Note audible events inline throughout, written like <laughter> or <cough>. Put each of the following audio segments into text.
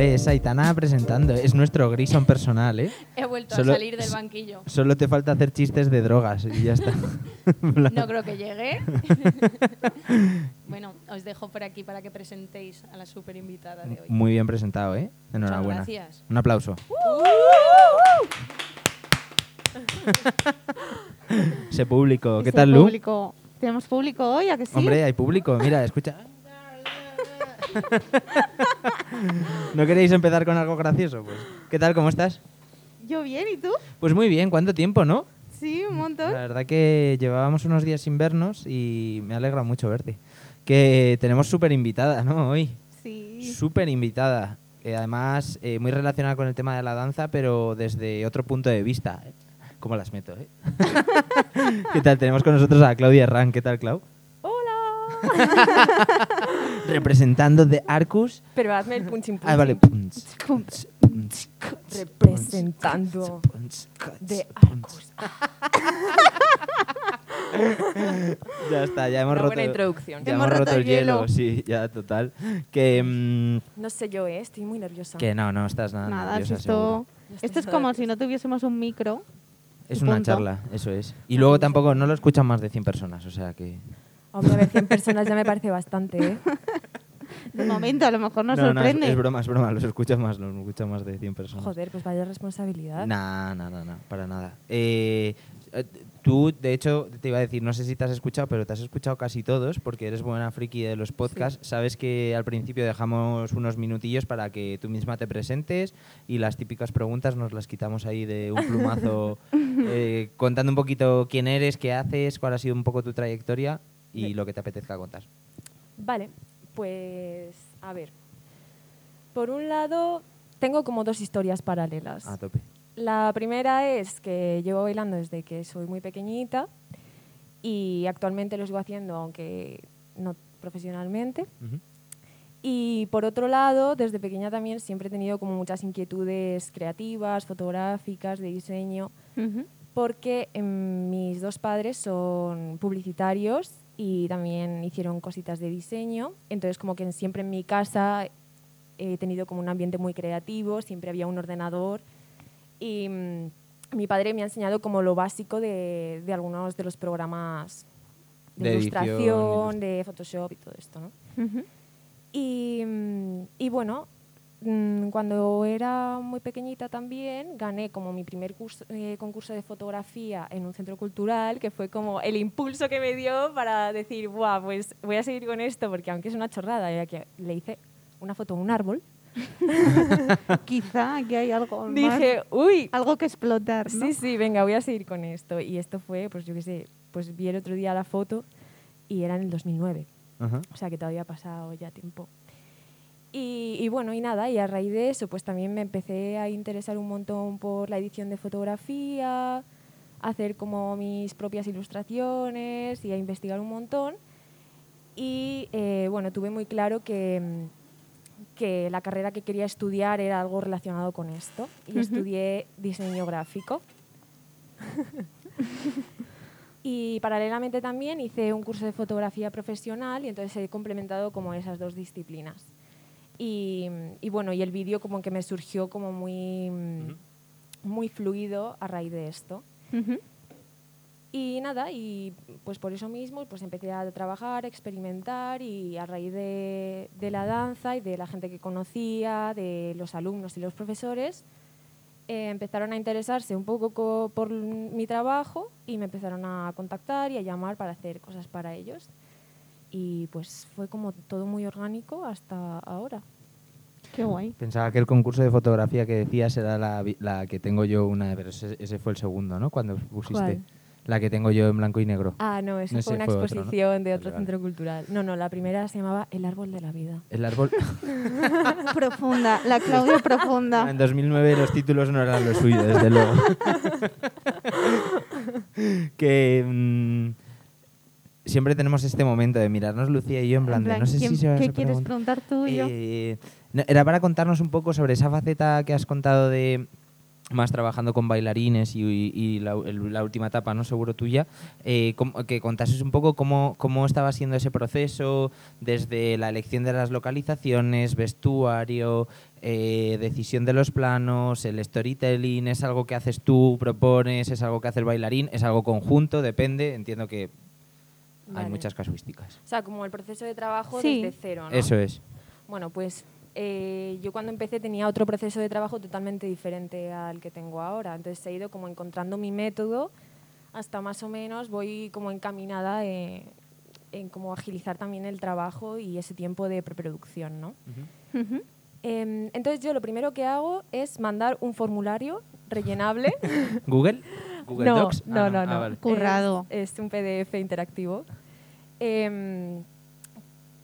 Ole, es Aitana presentando. Es nuestro Grison personal, ¿eh? He vuelto Solo- a salir del banquillo. Solo te falta hacer chistes de drogas y ya está. <laughs> No creo que llegue. <laughs> bueno, os dejo por aquí para que presentéis a la super invitada de hoy. Muy bien presentado, ¿eh? Muchas Enhorabuena. gracias. Un aplauso. <laughs> Ese público. ¿Qué Ese tal, Lu? público. ¿Tenemos público hoy? ¿A que sí? Hombre, hay público. Mira, escucha. <laughs> ¿No queréis empezar con algo gracioso? Pues, ¿qué tal? ¿Cómo estás? Yo bien, ¿y tú? Pues muy bien. ¿Cuánto tiempo, no? Sí, un montón. La verdad que llevábamos unos días sin vernos y me alegra mucho verte. Que tenemos súper invitada, ¿no? Hoy. Sí. Súper invitada. Eh, además, eh, muy relacionada con el tema de la danza, pero desde otro punto de vista. ¿Cómo las meto, eh? <laughs> <laughs> ¿Qué tal? Tenemos con nosotros a Claudia Herrán. ¿Qué tal, Clau? <laughs> Representando de Arcus. Pero hazme el punching punching. Ah, vale. Representando de Arcus. Ya está, ya hemos Una roto. buena introducción. Ya hemos, roto, el hielo. sí, ya total. Que, mm, No sé yo, ¿eh? Estoy muy nerviosa. que no, no estás nada, Nada, nerviosa, esto, esto es como si no tuviésemos un micro. Es una punto. charla, eso es. Y luego tampoco, no lo escuchan más de 100 personas, o sea que... Hombre, a ver, 100 personas ya me parece bastante, ¿eh? <laughs> De momento, a lo mejor nos no, no, es, sorprende. es broma, es broma, los escuchan más, los escuchan más de 100 personas. Joder, pues vaya responsabilidad. Nah, nah, nah, nah, para nada. Eh, eh, tú, de hecho, te iba a decir, no sé si te has escuchado, pero te has escuchado casi todos, porque eres buena friki de los podcasts. Sabes que al principio dejamos unos minutillos para que tú misma te presentes y las típicas preguntas nos las quitamos ahí de un plumazo, <laughs> eh, contando un poquito quién eres, qué haces, cuál ha sido un poco tu trayectoria y lo que te apetezca contar. Vale, pues a ver. Por un lado, tengo como dos historias paralelas. A tope. La primera es que llevo bailando desde que soy muy pequeñita y actualmente lo sigo haciendo, aunque no profesionalmente. Y por otro lado, desde pequeña también siempre he tenido como muchas inquietudes creativas, fotográficas, de diseño, porque em, mis dos padres son publicitarios y también hicieron cositas de diseño. Entonces, como que siempre en mi casa he tenido como un ambiente muy creativo, siempre había un ordenador y mm, mi padre me ha enseñado como lo básico de, de algunos de los programas de, ilustración, ilust- de Photoshop y todo esto, ¿no? Y, mm, y bueno, cuando era muy pequeñita también gané como mi primer curso- eh, concurso de fotografía en un centro cultural, que fue como el impulso que me dio para decir, Buah, pues voy a seguir con esto, porque aunque es una chorrada, ya que le hice una foto a un árbol, <laughs> Quizá aquí hay algo más- dije, uy, algo que explotar, ¿no? sí, sí, venga, voy a seguir con esto. Y esto fue, pues yo qué sé, pues vi el otro día la foto y era en el 2009. Ajá. O sea que todavía ha pasado ya tiempo. Y, y bueno, y nada, y a raíz de eso, pues también me empecé a interesar un montón por la edición de fotografía, hacer como mis propias ilustraciones y a investigar un montón. Y eh, bueno, tuve muy claro que, que la carrera que quería estudiar era algo relacionado con esto. Y estudié diseño gráfico. <laughs> Y paralelamente también hice un curso de fotografía profesional y entonces he complementado como esas dos disciplinas. Y, y bueno, y el vídeo como que me surgió como muy, mm, muy fluido a raíz de esto. Y nada, y pues por eso mismo pues empecé a trabajar, a experimentar y a raíz de, de la danza y de la gente que conocía, de los alumnos y los profesores, eh, empezaron a interesarse un poco co- por mi trabajo y me empezaron a contactar y a llamar para hacer cosas para ellos. Y pues fue como todo muy orgánico hasta ahora. Qué guay. Pensaba que el concurso de fotografía que decías era la, vi- la que tengo yo una, pero ese, ese fue el segundo, ¿no? Cuando pusiste. ¿Cuál? La que tengo yo en blanco y negro. Ah, no, esa No, fue una fue otro, ¿no? exposición de otro vale. centro cultural. No, no, la primera se llamaba El árbol de la vida. El árbol. <laughs> profunda, la Claudia profunda. en 2009 los títulos no eran lo suyo, desde luego. <laughs> <laughs> que mm, siempre tenemos este momento de mirarnos Lucía y yo en plan, En de, no sé ¿quién- si se ¿Qué a quieres preguntar. tú y yo? Eh, no, era para contarnos un poco sobre esa faceta que has contado de más trabajando con bailarines y, y- y la, el- la última etapa, ¿no? Seguro tuya, eh, que contases un poco cómo, cómo estaba siendo ese proceso, desde la elección de las localizaciones, vestuario, eh, decisión de los planos, el storytelling, ¿es algo que haces tú, propones, es algo que hace el bailarín, es algo conjunto, depende, entiendo que hay muchas casuísticas. O sea, como el proceso de trabajo Sí. desde cero, ¿no? Eso es. Bueno, pues eh, yo cuando empecé tenía otro proceso de trabajo totalmente diferente al que tengo ahora. Entonces he ido como encontrando mi método hasta más o menos voy como encaminada eh, en cómo agilizar también el trabajo y ese tiempo de preproducción, ¿no? Em, entonces yo lo primero que hago es mandar un formulario rellenable. <laughs> ¿Google? ¿Google no, Docs? no, Ah, no, ah, no. vale. Currado. Es, es un PDF interactivo. Em,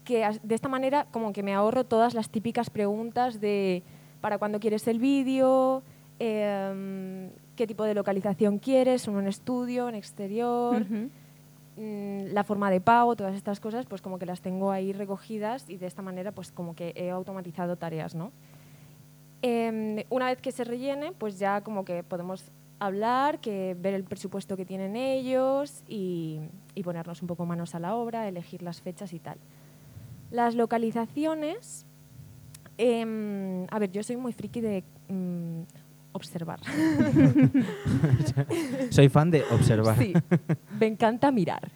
que de esta manera como que me ahorro todas las típicas preguntas de para cuándo quieres el vídeo, em, qué tipo de localización quieres, un estudio, en exterior, mm, la forma de pago, todas estas cosas, pues como que las tengo ahí recogidas y de esta manera pues como que he automatizado tareas, ¿no? Em, una vez que se rellene, pues ya como que podemos hablar, que ver el presupuesto que tienen ellos y, y ponernos un poco manos a la obra, elegir las fechas y tal. Las localizaciones, em, a ver, yo soy muy friki de mm, observar. <laughs> Soy fan de observar. Sí, me encanta mirar.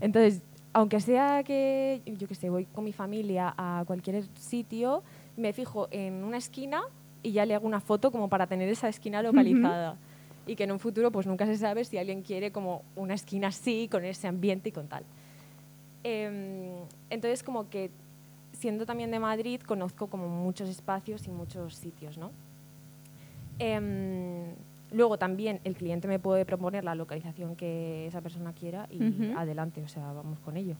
Entonces, aunque sea que, yo que sé, voy con mi familia a cualquier sitio, me fijo en una esquina y ya le hago una foto como para tener esa esquina localizada. Y que en un futuro, pues nunca se sabe si alguien quiere como una esquina así, con ese ambiente y con tal. Em, entonces, como que siendo también de Madrid, conozco como muchos espacios y muchos sitios, ¿no? Em, luego también el cliente me puede proponer la localización que esa persona quiera y Ujú. adelante, o sea, vamos con ello.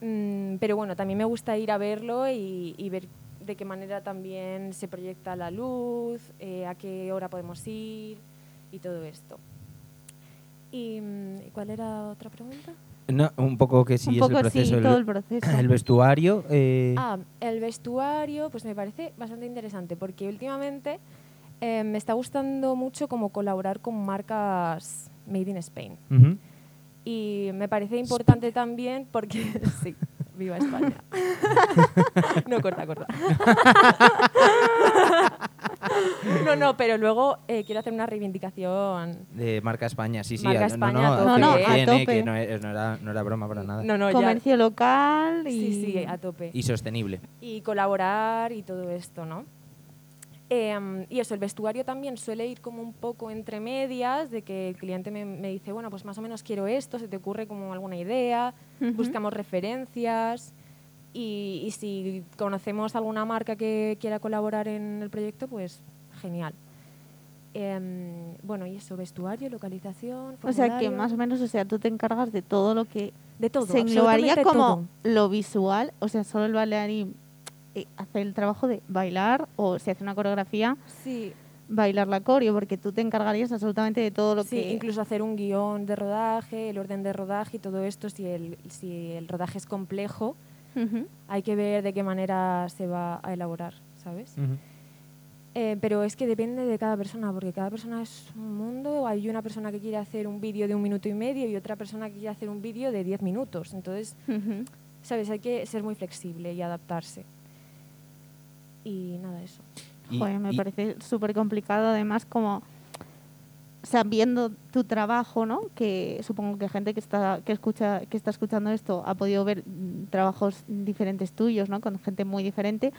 Mm, pero bueno, también me gusta ir a verlo y, y ver de qué manera también se proyecta la luz, eh, a qué hora podemos ir y todo esto. ¿Y mm, cuál era otra pregunta? No, un poco que sí Un es poco el proceso. sí, el, todo el proceso. el vestuario. eh, Ah, el vestuario, pues me parece bastante interesante porque últimamente eh, me está gustando mucho como colaborar con marcas made in Spain. ujú. Y me parece importante también porque, <laughs> sí, viva España. <laughs> no, corta, corta. <laughs> <laughs> no, no, pero luego eh, quiero hacer una reivindicación. De marca España, sí, sí. Marca a- España no, a no, tope. No, no, que a viene, tope. que no, es- no era, no era broma para nada. No, no, ya. Comercio local y... Sí, sí, a tope. Y sostenible. y colaborar y todo esto, ¿no? Em, y eso, el vestuario también suele ir como un poco entre medias, de que el cliente me, me dice, bueno, pues más o menos quiero esto, se te ocurre como alguna idea, buscamos referencias y, y si conocemos alguna marca que quiera colaborar en el proyecto, pues genial. Em, bueno, y eso, vestuario, localización, O sea que más o menos, o sea, tú te encargas de todo lo que de todo, se englobaría como todo. lo visual, o sea, solo el bailarín eh, hace el trabajo de bailar o si hace una coreografía, Sí, bailar la coreo, porque tú te encargarías absolutamente de todo lo Sí, que... incluso hacer un guion de rodaje, el orden de rodaje y todo esto, si el, si el rodaje es complejo, Hay que ver de qué manera se va a elaborar, ¿sabes? Eh, pero es que depende de cada persona, porque cada persona es un mundo. Hay una persona que quiere hacer un vídeo de un minuto y medio y otra persona que quiere hacer un vídeo de diez minutos. Entonces. ¿sabes? Hay que ser muy flexible y adaptarse. Y nada, eso. Y- Joder, me y- parece súper complicado, además, como sabiendo tu trabajo, ¿no? Que supongo que gente que está que escucha que está escuchando esto ha podido ver mm, trabajos diferentes tuyos, ¿no? Con gente muy diferente.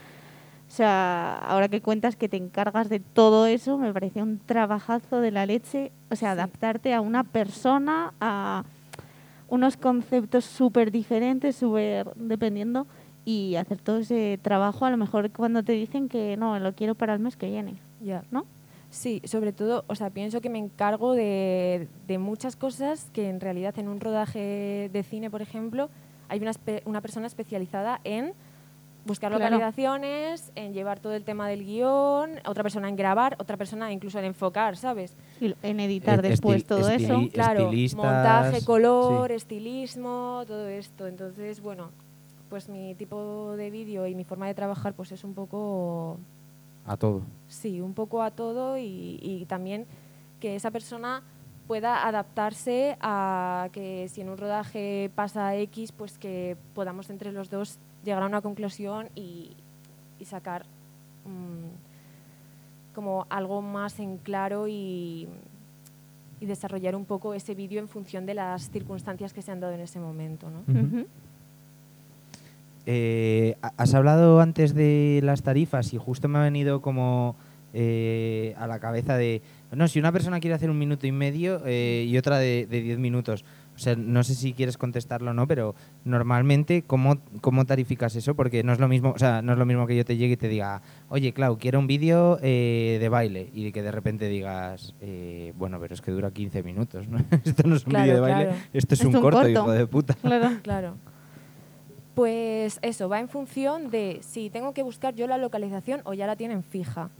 O sea, ahora que cuentas que te encargas de todo eso, me parece un trabajazo de la leche. O sea, Sí. adaptarte a una persona, a unos conceptos súper diferentes, súper dependiendo, y hacer todo ese trabajo, a lo mejor cuando te dicen que no, lo quiero para el mes que viene, Ya. ¿no? Sí, sobre todo, o sea, pienso que me encargo de, de muchas cosas que en realidad en un rodaje de cine, por ejemplo, hay una, una persona especializada en buscar Claro. localizaciones, en llevar todo el tema del guion, otra persona en grabar, otra persona incluso en enfocar, ¿sabes? Y en editar Eh, después estil- todo eso. Claro, estilistas, montaje, color, sí. estilismo, todo esto. Entonces, bueno, pues mi tipo de vídeo y mi forma de trabajar pues es un poco a todo. Sí, un poco a todo y, y también que esa persona pueda adaptarse a que si en un rodaje pasa X, pues que podamos entre los dos llegar a una conclusión y, y sacar mm, como algo más en claro y, y desarrollar un poco ese vídeo en función de las circunstancias que se han dado en ese momento. ¿no? Eh, ha- has hablado antes de las tarifas y justo me ha venido como eh, a la cabeza de, no, si una persona quiere hacer un minuto y medio eh, y otra de, de diez minutos, o sea, no sé si quieres contestarlo o no, pero normalmente, ¿cómo, ¿cómo tarificas eso? Porque no es lo mismo, o sea, no es lo mismo que yo te llegue y te diga, oye, Clau, quiero un vídeo eh, de baile y que de repente digas, eh, bueno, pero es que dura 15 minutos, ¿no? <laughs> esto no es un Claro, vídeo de baile, esto es, Es un, un corto, corto. hijo de puta. Claro. Claro. Pues eso, va en función de si tengo que buscar yo la localización o ya la tienen fija.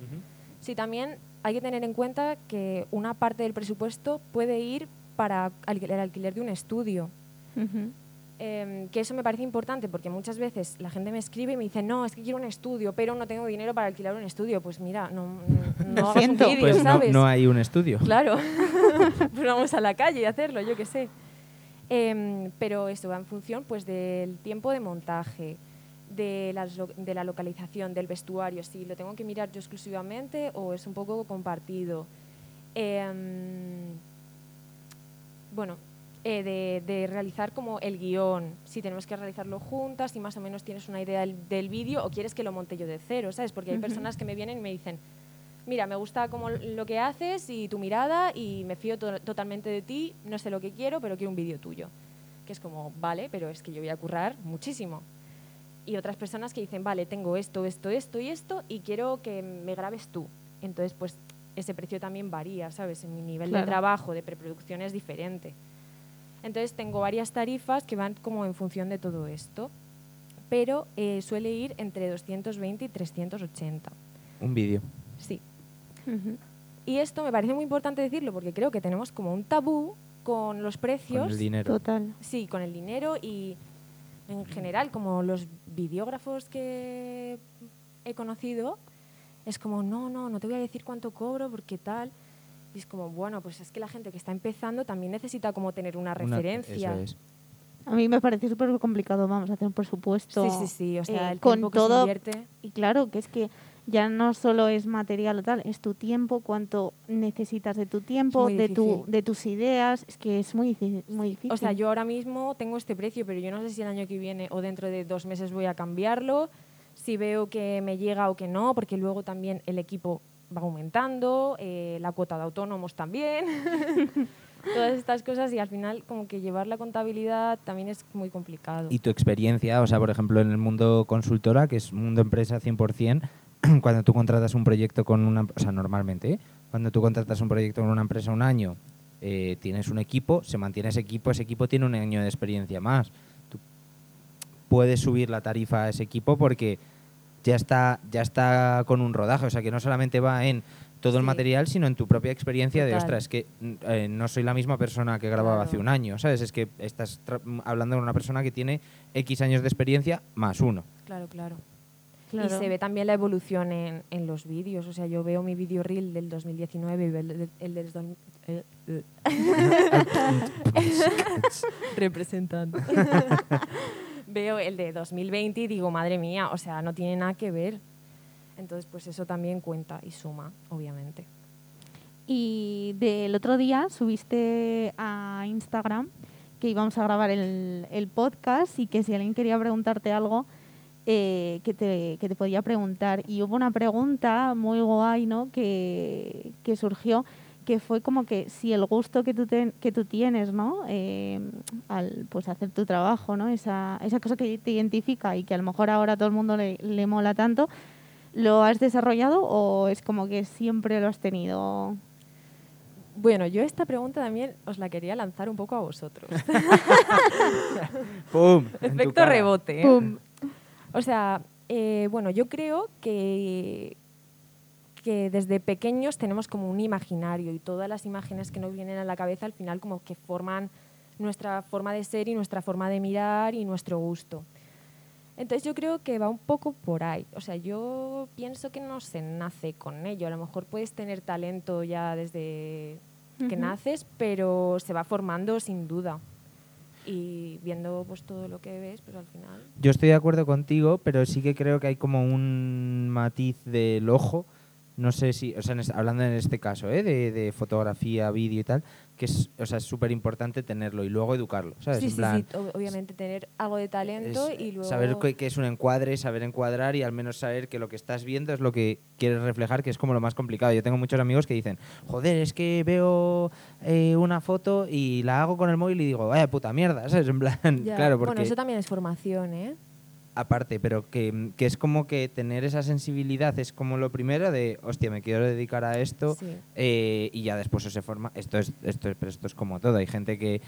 Sí, también hay que tener en cuenta que una parte del presupuesto puede ir para el alquiler de un estudio. Em, que eso me parece importante porque muchas veces la gente me escribe y me dice, no, es que quiero un estudio, pero no tengo dinero para alquilar un estudio. Pues mira, no, no, no <laughs> hagas un Pues no, ¿sabes? no hay un estudio. Claro, <laughs> <laughs> pues vamos a la calle y hacerlo, yo qué sé. Em, pero esto va en función pues, del tiempo de montaje, de, las lo- de la localización, del vestuario, si lo tengo que mirar yo exclusivamente o es un poco compartido. Em, bueno, eh, de, de realizar como el guion, si tenemos que realizarlo juntas, si más o menos tienes una idea del, del vídeo o quieres que lo monte yo de cero, ¿sabes? Porque hay personas que me vienen y me dicen, mira, me gusta como lo que haces y tu mirada y me fío to- totalmente de ti, no sé lo que quiero, pero quiero un vídeo tuyo. Que es como, vale, pero es que yo voy a currar muchísimo. Y otras personas que dicen, vale, tengo esto, esto, esto y esto y quiero que me grabes tú. Entonces, pues ese precio también varía, ¿sabes? En mi nivel Claro. de trabajo, de preproducción es diferente. Entonces tengo varias tarifas que van como en función de todo esto, pero eh, suele ir entre 220 y 380. Un vídeo. Sí. Y esto me parece muy importante decirlo porque creo que tenemos como un tabú con los precios. Con el dinero. Total. Sí, con el dinero y en general, como los videógrafos que he conocido, es como, no, no, no te voy a decir cuánto cobro porque tal. Y es como, bueno, pues es que la gente que está empezando también necesita como tener una Una- referencia. eso es. A mí me parece súper complicado, vamos, hacer un presupuesto. Sí, sí, sí, o sea, eh, el con tiempo que todo se invierte. Y claro, que es que ya no solo es material o tal, es tu tiempo, cuánto necesitas de tu tiempo, de, tu, de tus ideas. Es que es muy difícil. Muy difícil. O sea, yo ahora mismo tengo este precio, pero yo no sé si el año que viene o dentro de dos meses voy a cambiarlo, si veo que me llega o que no, porque luego también el equipo va aumentando, eh, la cuota de autónomos también, <laughs> todas estas cosas y al final como que llevar la contabilidad también es muy complicado. Y tu experiencia, o sea, por ejemplo, en el mundo consultora, que es mundo empresa 100%, <clears throat> cuando tú contratas un proyecto con una... O sea, normalmente, ¿eh? cuando tú contratas un proyecto con una empresa un año, eh, tienes un equipo, se mantiene ese equipo, ese equipo tiene un año de experiencia más. Tú puedes subir la tarifa a ese equipo porque ya está, ya está con un rodaje, o sea, que no solamente va en todo el material, sino en tu propia experiencia de, ostras, es que mm, eh, no soy la misma persona que grababa Claro. hace un año, ¿sabes? Es que estás mm, hablando con una persona que tiene X años de experiencia más uno. Claro, claro. Claro. Y se ve también la evolución en, en los vídeos. O sea, yo veo mi vídeo reel del 2019 y veo el, del- el del... dos- eh, eh. <laughs> Representando. <laughs> veo el de 2020 y digo, madre mía, o sea, no tiene nada que ver. Entonces, pues eso también cuenta y suma, obviamente. Y del otro día subiste a Instagram que íbamos a grabar el, el podcast y que si alguien quería preguntarte algo, eh, que, te, que te podía preguntar. Y hubo una pregunta muy guay, ¿no? Que, que surgió, que fue como que si el gusto que tú, ten- que tú tienes, ¿no? Eh, al pues hacer tu trabajo, ¿no? Esa, esa cosa que te identifica y que a lo mejor ahora a todo el mundo le, le mola tanto, ¿lo has desarrollado o es como que siempre lo has tenido? Bueno, yo esta pregunta también os la quería lanzar un poco a vosotros. <laughs> ¡Pum! Efecto rebote. ¿eh? ¡Pum! O sea, eh, bueno, yo creo que, que desde pequeños tenemos como un imaginario y todas las imágenes que nos vienen a la cabeza al final como que forman nuestra forma de ser y nuestra forma de mirar y nuestro gusto. Entonces yo creo que va un poco por ahí. O sea, yo pienso que no se nace con ello. A lo mejor puedes tener talento ya desde que naces, pero se va formando sin duda. Y viendo pues todo lo que ves, pues al final... Yo estoy de acuerdo contigo, pero sí que creo que hay como un matiz del ojo. No sé si, o sea, en es- hablando en este caso, ¿eh? de, de fotografía, vídeo y tal, que es, o sea, es súper importante tenerlo y luego educarlo, ¿sabes? Sí, En sí, plan, sí, ob- obviamente tener algo de talento es y luego... saber qué, qué es un encuadre, saber encuadrar y al menos saber que lo que estás viendo es lo que quieres reflejar, que es como lo más complicado. Yo tengo muchos amigos que dicen, joder, es que veo eh, una foto y la hago con el móvil y digo, vaya puta mierda, ¿sabes? En plan, <laughs> Ya. claro, porque Bueno, eso también es formación, ¿eh? Aparte, pero que, que es como que tener esa sensibilidad es como lo primero de, hostia, me quiero dedicar a esto Sí. eh, y ya después se forma. Esto es, esto es, pero esto es como todo. Hay gente que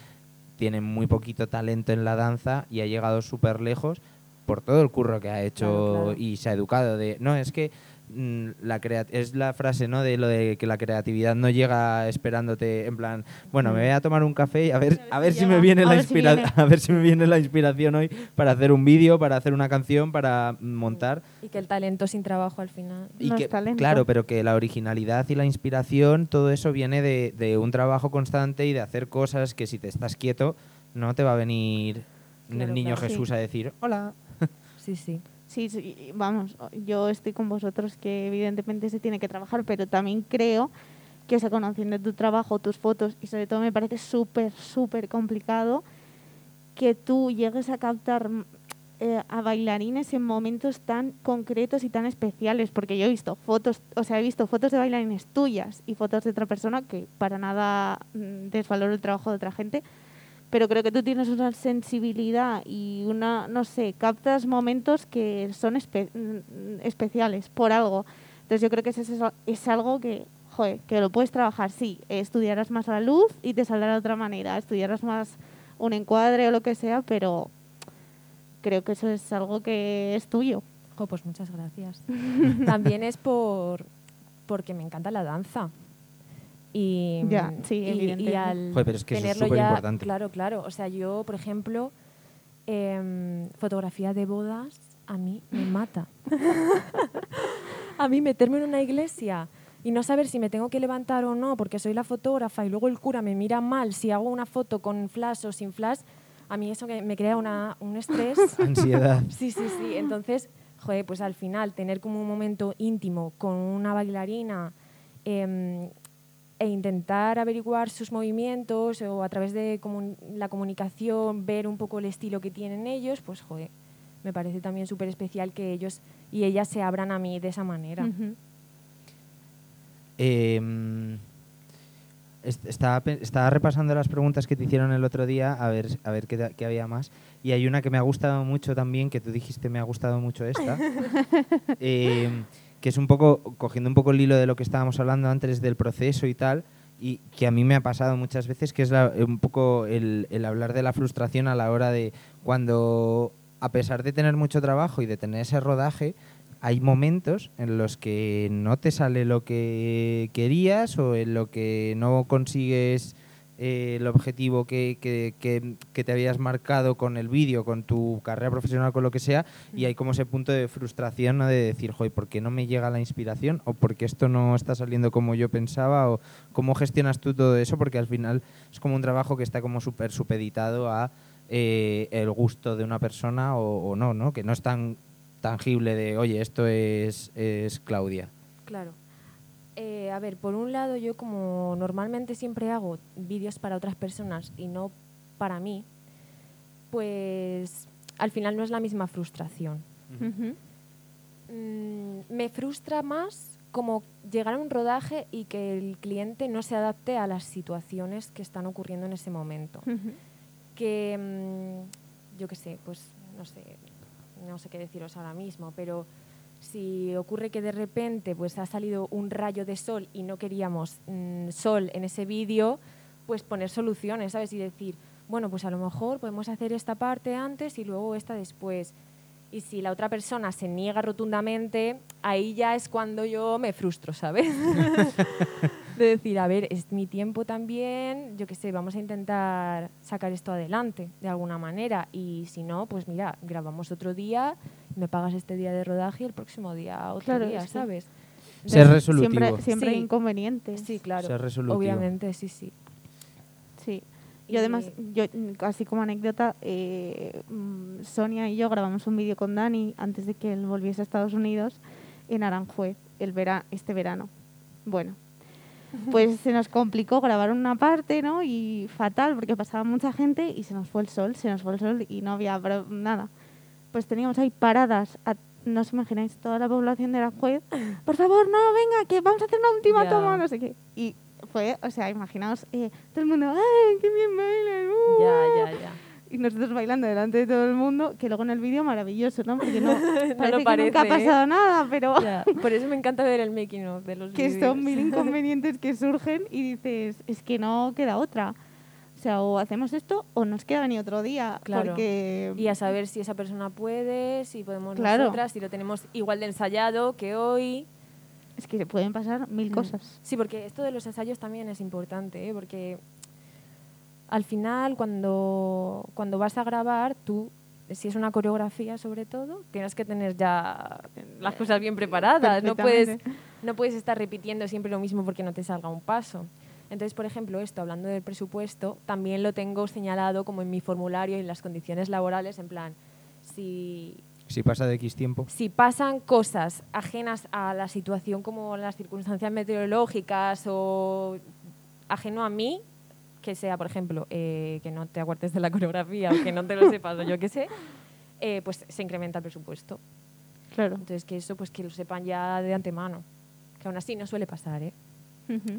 tiene muy poquito talento en la danza y ha llegado súper lejos por todo el curro que ha hecho Claro, claro. y se ha educado. De, no, es que la crea es la frase, ¿no? De lo de que la creatividad no llega esperándote en plan, bueno, me voy a tomar un café y a ver, a ver si me viene la ver si inspira- viene. <laughs> a ver si me viene la inspiración hoy para hacer un vídeo, para hacer una canción, para montar. Y que el talento sin trabajo al final... Y No es que, talento. claro, pero que la originalidad y la inspiración, todo eso viene de, de un trabajo constante y de hacer cosas que si te estás quieto, no te va a venir Claro, el niño claro. Jesús Sí. a decir, hola. Sí, sí. Sí, sí, vamos, yo estoy con vosotros que evidentemente se tiene que trabajar, pero también creo que, o sea, conociendo tu trabajo, tus fotos, y sobre todo me parece súper, súper complicado que tú llegues a captar mm, eh, a bailarines en momentos tan concretos y tan especiales, porque yo he visto fotos, o sea, he visto fotos de bailarines tuyas y fotos de otra persona que para nada mm, desvaloro el trabajo de otra gente, pero creo que tú tienes una sensibilidad y una, no sé, captas momentos que son espe- mm, especiales por algo. Entonces yo creo que eso es, algo que, joder, que lo puedes trabajar, sí, estudiarás más la luz y te saldrá de otra manera, estudiarás más un encuadre o lo que sea, pero creo que eso es algo que es tuyo. Jo, pues muchas gracias. <laughs> También es por porque me encanta la danza. Y, Ya, sí, y- y al Joder, pero es que eso es tenerlo ya- superimportante. Claro, claro. O sea, yo, por ejemplo, em, fotografía de bodas a mí me mata. <laughs> a mí meterme en una iglesia y no saber si me tengo que levantar o no porque soy la fotógrafa y luego el cura me mira mal si hago una foto con flash o sin flash, a mí eso me crea una, un estrés. <laughs> Ansiedad. Sí, sí, sí. Entonces, joder, pues al final tener como un momento íntimo con una bailarina em, e intentar averiguar sus movimientos o a través de comun- la comunicación ver un poco el estilo que tienen ellos, pues joder, me parece también súper especial que ellos y ellas se abran a mí de esa manera. Ujú. Eh, est- estaba, repasando las preguntas que te hicieron el otro día a ver, a ver qué, había más. Y hay una que me ha gustado mucho también, que tú dijiste me ha gustado mucho esta. <laughs> eh, que es un poco, cogiendo un poco el hilo de lo que estábamos hablando antes del proceso y tal, y que a mí me ha pasado muchas veces, que es la- un poco el, el hablar de la frustración a la hora de cuando, a pesar de tener mucho trabajo y de tener ese rodaje, hay momentos en los que no te sale lo que querías o en lo que no consigues eh, el objetivo que, que- que- que te habías marcado con el vídeo, con tu carrera profesional, con lo que sea, y hay como ese punto de frustración ¿no? de decir, joder, ¿por qué no me llega la inspiración? ¿O por qué esto no está saliendo como yo pensaba? ¿O cómo gestionas tú todo eso? Porque al final es como un trabajo que está como súper supeditado a eh, el gusto de una persona o, o no, ¿no? Que no es tan tangible de, oye, esto es, es Claudia. Claro. Eh, a ver, por un lado yo como normalmente siempre hago vídeos para otras personas y no para mí, pues al final no es la misma frustración. Mm, me frustra más como llegar a un rodaje y que el cliente no se adapte a las situaciones que están ocurriendo en ese momento. Que, mm, yo qué sé, pues no sé, no sé qué deciros ahora mismo, pero si ocurre que de repente pues ha salido un rayo de sol y no queríamos mm, sol en ese vídeo, pues poner soluciones, ¿sabes? Y decir, bueno, pues a lo mejor podemos hacer esta parte antes y luego esta después. Y si la otra persona se niega rotundamente, ahí ya es cuando yo me frustro, ¿sabes? <laughs> de decir, a ver, es mi tiempo también, yo qué sé, vamos a intentar sacar esto adelante de alguna manera. Y si no, pues mira, grabamos otro día, me pagas este día de rodaje y el próximo día otro Claro, día, ¿sabes? Ser resolutivo. Siempre, siempre Sí. hay inconvenientes. Sí, claro. Ser resolutivo. Obviamente, sí, sí. Sí. Y además, yo, casi como anécdota, eh, mm, Sonia y yo grabamos un vídeo con Dani antes de que él volviese a Estados Unidos en Aranjuez el vera este verano. Bueno, pues se nos complicó grabar una parte, ¿no? Y fatal, porque pasaba mucha gente y se nos fue el sol, se nos fue el sol y no había nada. Pues teníamos ahí paradas, a- no os imagináis, toda la población de Aranjuez, <laughs> por favor, no, venga, que vamos a hacer una última Ya. toma, no sé qué. Y fue, o sea, imaginaos, eh, todo el mundo, ¡ay, qué bien bailan! uh". Ya, ya, ya. Y nosotros bailando delante de todo el mundo, que luego en el vídeo maravilloso, ¿no? Porque no, <laughs> parece lo que nunca ha parece, ¿eh? pasado nada, pero Por eso me encanta ver el making of de los <laughs> que vídeos. son mil inconvenientes que surgen y dices, es que no queda otra. O sea, o hacemos esto o nos queda ni otro día. Claro. Porque Y a saber si esa persona puede, si podemos Claro. nosotras, si lo tenemos igual de ensayado que hoy. es que pueden pasar mil Mm. cosas. Sí, porque esto de los ensayos también es importante, ¿eh? porque al final cuando, cuando vas a grabar, tú, si es una coreografía sobre todo, tienes que tener ya las cosas bien preparadas. No puedes, no puedes estar repitiendo siempre lo mismo porque no te salga un paso. Entonces, por ejemplo, esto, hablando del presupuesto, también lo tengo señalado como en mi formulario y en las condiciones laborales, en plan, si, Si pasa de X tiempo. si pasan cosas ajenas a la situación como las circunstancias meteorológicas o ajeno a mí, que sea, por ejemplo, eh, que no te acuerdes de la coreografía o que no te lo <laughs> sepas o yo qué sé, eh, pues se incrementa el presupuesto. Claro. Entonces, que eso, pues que lo sepan ya de antemano. Que aún así no suele pasar, ¿eh?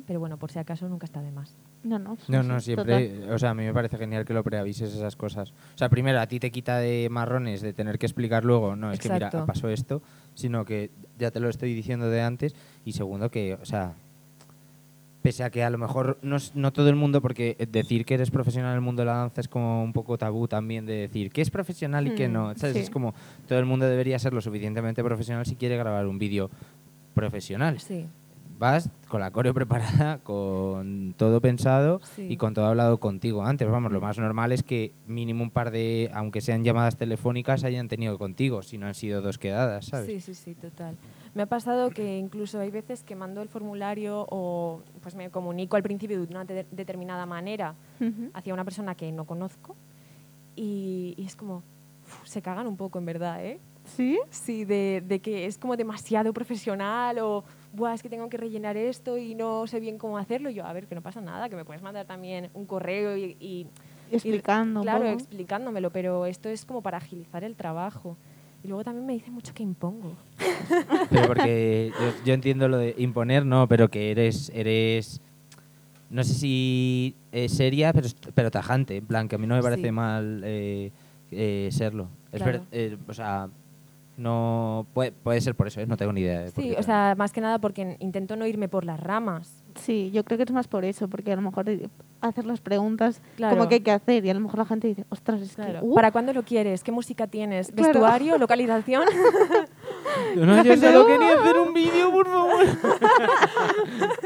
Pero bueno, por si acaso nunca está de más. No, no. No, no, total. siempre. O sea, a mí me parece genial que lo preavises esas cosas. O sea, primero, a ti te quita de marrones de tener que explicar luego, no, es que mira, pasó esto, sino que ya te lo estoy diciendo de antes. Y segundo, que, o sea, pese a que a lo mejor no, es- no todo el mundo, porque decir que eres profesional en el mundo de la danza es como un poco tabú también de decir qué es profesional y qué Hmm, no. ¿sabes? sí. Es como todo el mundo debería ser lo suficientemente profesional si quiere grabar un vídeo profesional. Sí. Vas con la coreo preparada, con todo pensado Sí. y con todo hablado contigo antes. Vamos, lo más normal es que mínimo un par de, aunque sean llamadas telefónicas, hayan tenido contigo, si no han sido dos quedadas, ¿sabes? Sí, sí, sí, total. Me ha pasado que incluso hay veces que mando el formulario o pues me comunico al principio de una de- determinada manera hacia una persona que no conozco y, y es como, uf, se cagan un poco en verdad, ¿eh? ¿Sí? Sí, de, de que es como demasiado profesional o, Buah, es que tengo que rellenar esto y no sé bien cómo hacerlo. Y yo, a ver, que no pasa nada, que me puedes mandar también un correo y... y- Explicando y- claro, poco. explicándomelo, pero esto es como para agilizar el trabajo. Y luego también me dice mucho que impongo. <laughs> Pero porque yo, yo entiendo lo de imponer, no, pero que eres, eres no sé si eh, seria, pero, pero tajante. En plan, que a mí no me parece Sí. mal eh, eh, serlo. Es Claro. ver- eh, o sea, no puede, puede ser por eso, ¿eh? no tengo ni idea. de por Sí, qué o sea, más que nada porque intento no irme por las ramas. Sí, yo creo que es más por eso, porque a lo mejor eh, hacer las preguntas Claro. como que hay que hacer y a lo mejor la gente dice, ostras, es Claro. que... uh, ¿Para cuándo lo quieres? ¿Qué música tienes? Claro. ¿Vestuario? ¿Localización? <laughs> No, La yo gente, solo quería hacer un vídeo, por favor. <laughs>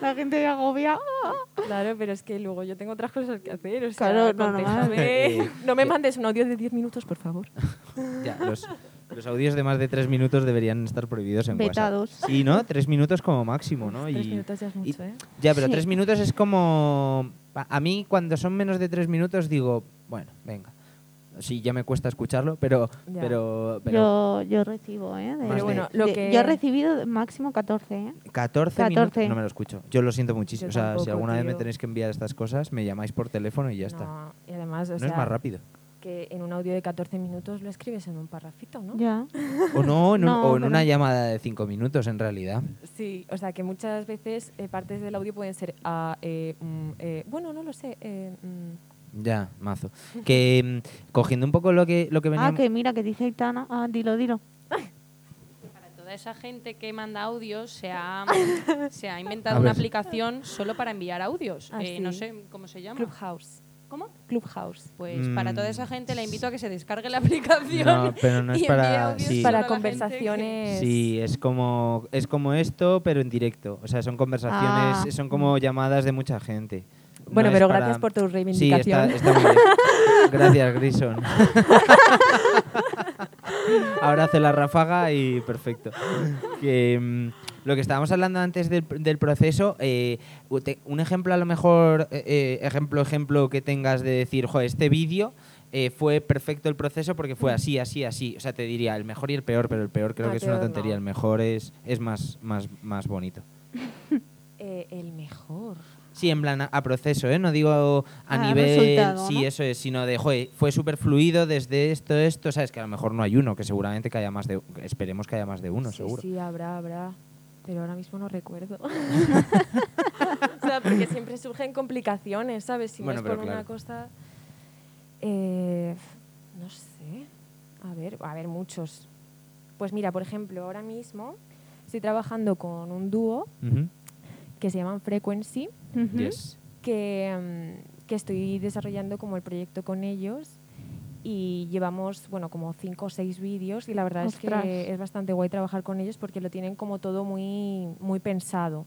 la gente agobia. claro, pero es que luego yo tengo otras cosas que hacer. O sea, Claro, normal. contéstame. Eh, no me eh. mandes un audio de 10 minutos, por favor. Ya, los, los audios de más de tres minutos deberían estar prohibidos en Vetados. WhatsApp. Sí, ¿no? Tres minutos como máximo, ¿no? Tres Y- minutos ya es y- mucho, ¿eh? Ya, pero Sí. tres minutos es como... A a mí cuando son menos de tres minutos digo, bueno, venga. Sí, ya me cuesta escucharlo, pero... Pero, pero Yo, yo recibo, ¿eh? de- Pero de- bueno, lo de- que- Yo he recibido máximo 14, ¿eh? 14, 14. minutos no me lo escucho. Yo lo siento muchísimo. Yo o sea, si alguna vez me tenéis que enviar estas cosas, me llamáis por teléfono y ya está. No, y además, o No sea, es más rápido. que en un audio de 14 minutos lo escribes en un parrafito, ¿no? Ya. O no, en un- No, o en pero- una llamada de cinco minutos, en realidad. Sí, o sea que muchas veces eh, partes del audio pueden ser, ah, eh, mm, eh, bueno, no lo sé, eh, mm, Ya, mazo. Que mm, cogiendo un poco lo que, lo que Ah, veníamos... que mira, que dice Aitana. Ah, dilo, dilo. Para toda esa gente que manda audios, se ha, <laughs> se ha inventado A una ver. aplicación solo para enviar audios. Ah, Eh, No sé cómo se llama. Clubhouse. ¿Cómo? Clubhouse. Pues para toda esa gente la invito a que se descargue la aplicación. No, pero no <laughs> es envíe para- audios sí. solo Para a la gente que- conversaciones. Sí, es como, es como esto, pero en directo. O sea, son conversaciones, Ah. son como llamadas de mucha gente. Bueno, No pero para- gracias por tu Sí, reivindicación. está, está muy bien. <laughs> Gracias, Grison. <laughs> Ahora hace la ráfaga y perfecto. Que, mm, lo que estábamos hablando antes del, del proceso, eh, un ejemplo a lo mejor, eh, eh, ejemplo, ejemplo que tengas de decir, joder, este vídeo eh, fue perfecto el proceso porque fue así, así, así. O sea, te diría el mejor y el peor, pero el peor creo Ah, que es una tontería. no. El mejor es, es más, más, más bonito. <laughs> Eh, el mejor. Sí, en plan a, proceso, ¿eh? No digo a Ah, nivel, sí, ¿no? eso es, sino de, joder, fue súper fluido desde esto, esto, sabes que a lo mejor no hay uno, que seguramente que haya más de, esperemos que haya más de uno, sí, seguro. Sí, habrá, habrá. Pero ahora mismo no recuerdo. <laughs> o sea, porque siempre surgen complicaciones, ¿sabes? Si Bueno, no es por una cosa. Eh, no sé. A ver, a ver, muchos. Pues mira, por ejemplo, ahora mismo estoy trabajando con un dúo que se llaman Frequency, Ujú. Yes. que, mm, que estoy desarrollando como el proyecto con ellos y llevamos, bueno, como cinco o seis vídeos y la verdad Ostras. es que es bastante guay trabajar con ellos porque lo tienen como todo muy, muy pensado.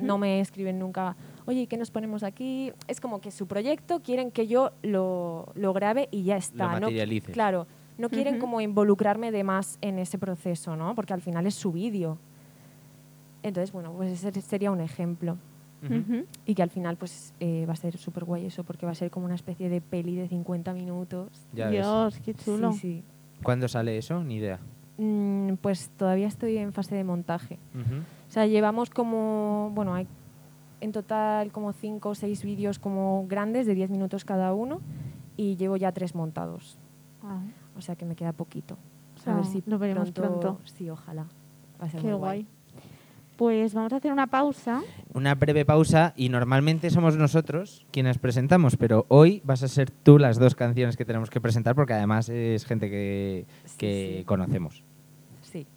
No me escriben nunca, oye, ¿y ¿qué nos ponemos aquí? Es como que su proyecto quieren que yo lo, lo grabe y ya está. Lo ¿no? Claro, no quieren como involucrarme de más en ese proceso, ¿no? Porque al final es su vídeo. Entonces, bueno, pues ese sería un ejemplo. Y que al final pues eh, va a ser súper guay eso, porque va a ser como una especie de peli de 50 minutos. Ya ves. Dios, qué chulo. Sí, sí. ¿Cuándo sale eso? Ni idea. Mm, pues todavía estoy en fase de montaje. O sea, llevamos como, bueno, hay en total como 5 o 6 vídeos como grandes de 10 minutos cada uno y llevo ya tres montados. Ah, O sea que me queda poquito. Ah, a ver si lo veremos pronto. Sí, ojalá. Va a ser qué muy guay. Pues vamos a hacer una pausa. Una breve pausa y normalmente somos nosotros quienes presentamos, pero hoy vas a ser tú las dos canciones que tenemos que presentar porque además es gente que, Sí, que sí. conocemos. Sí.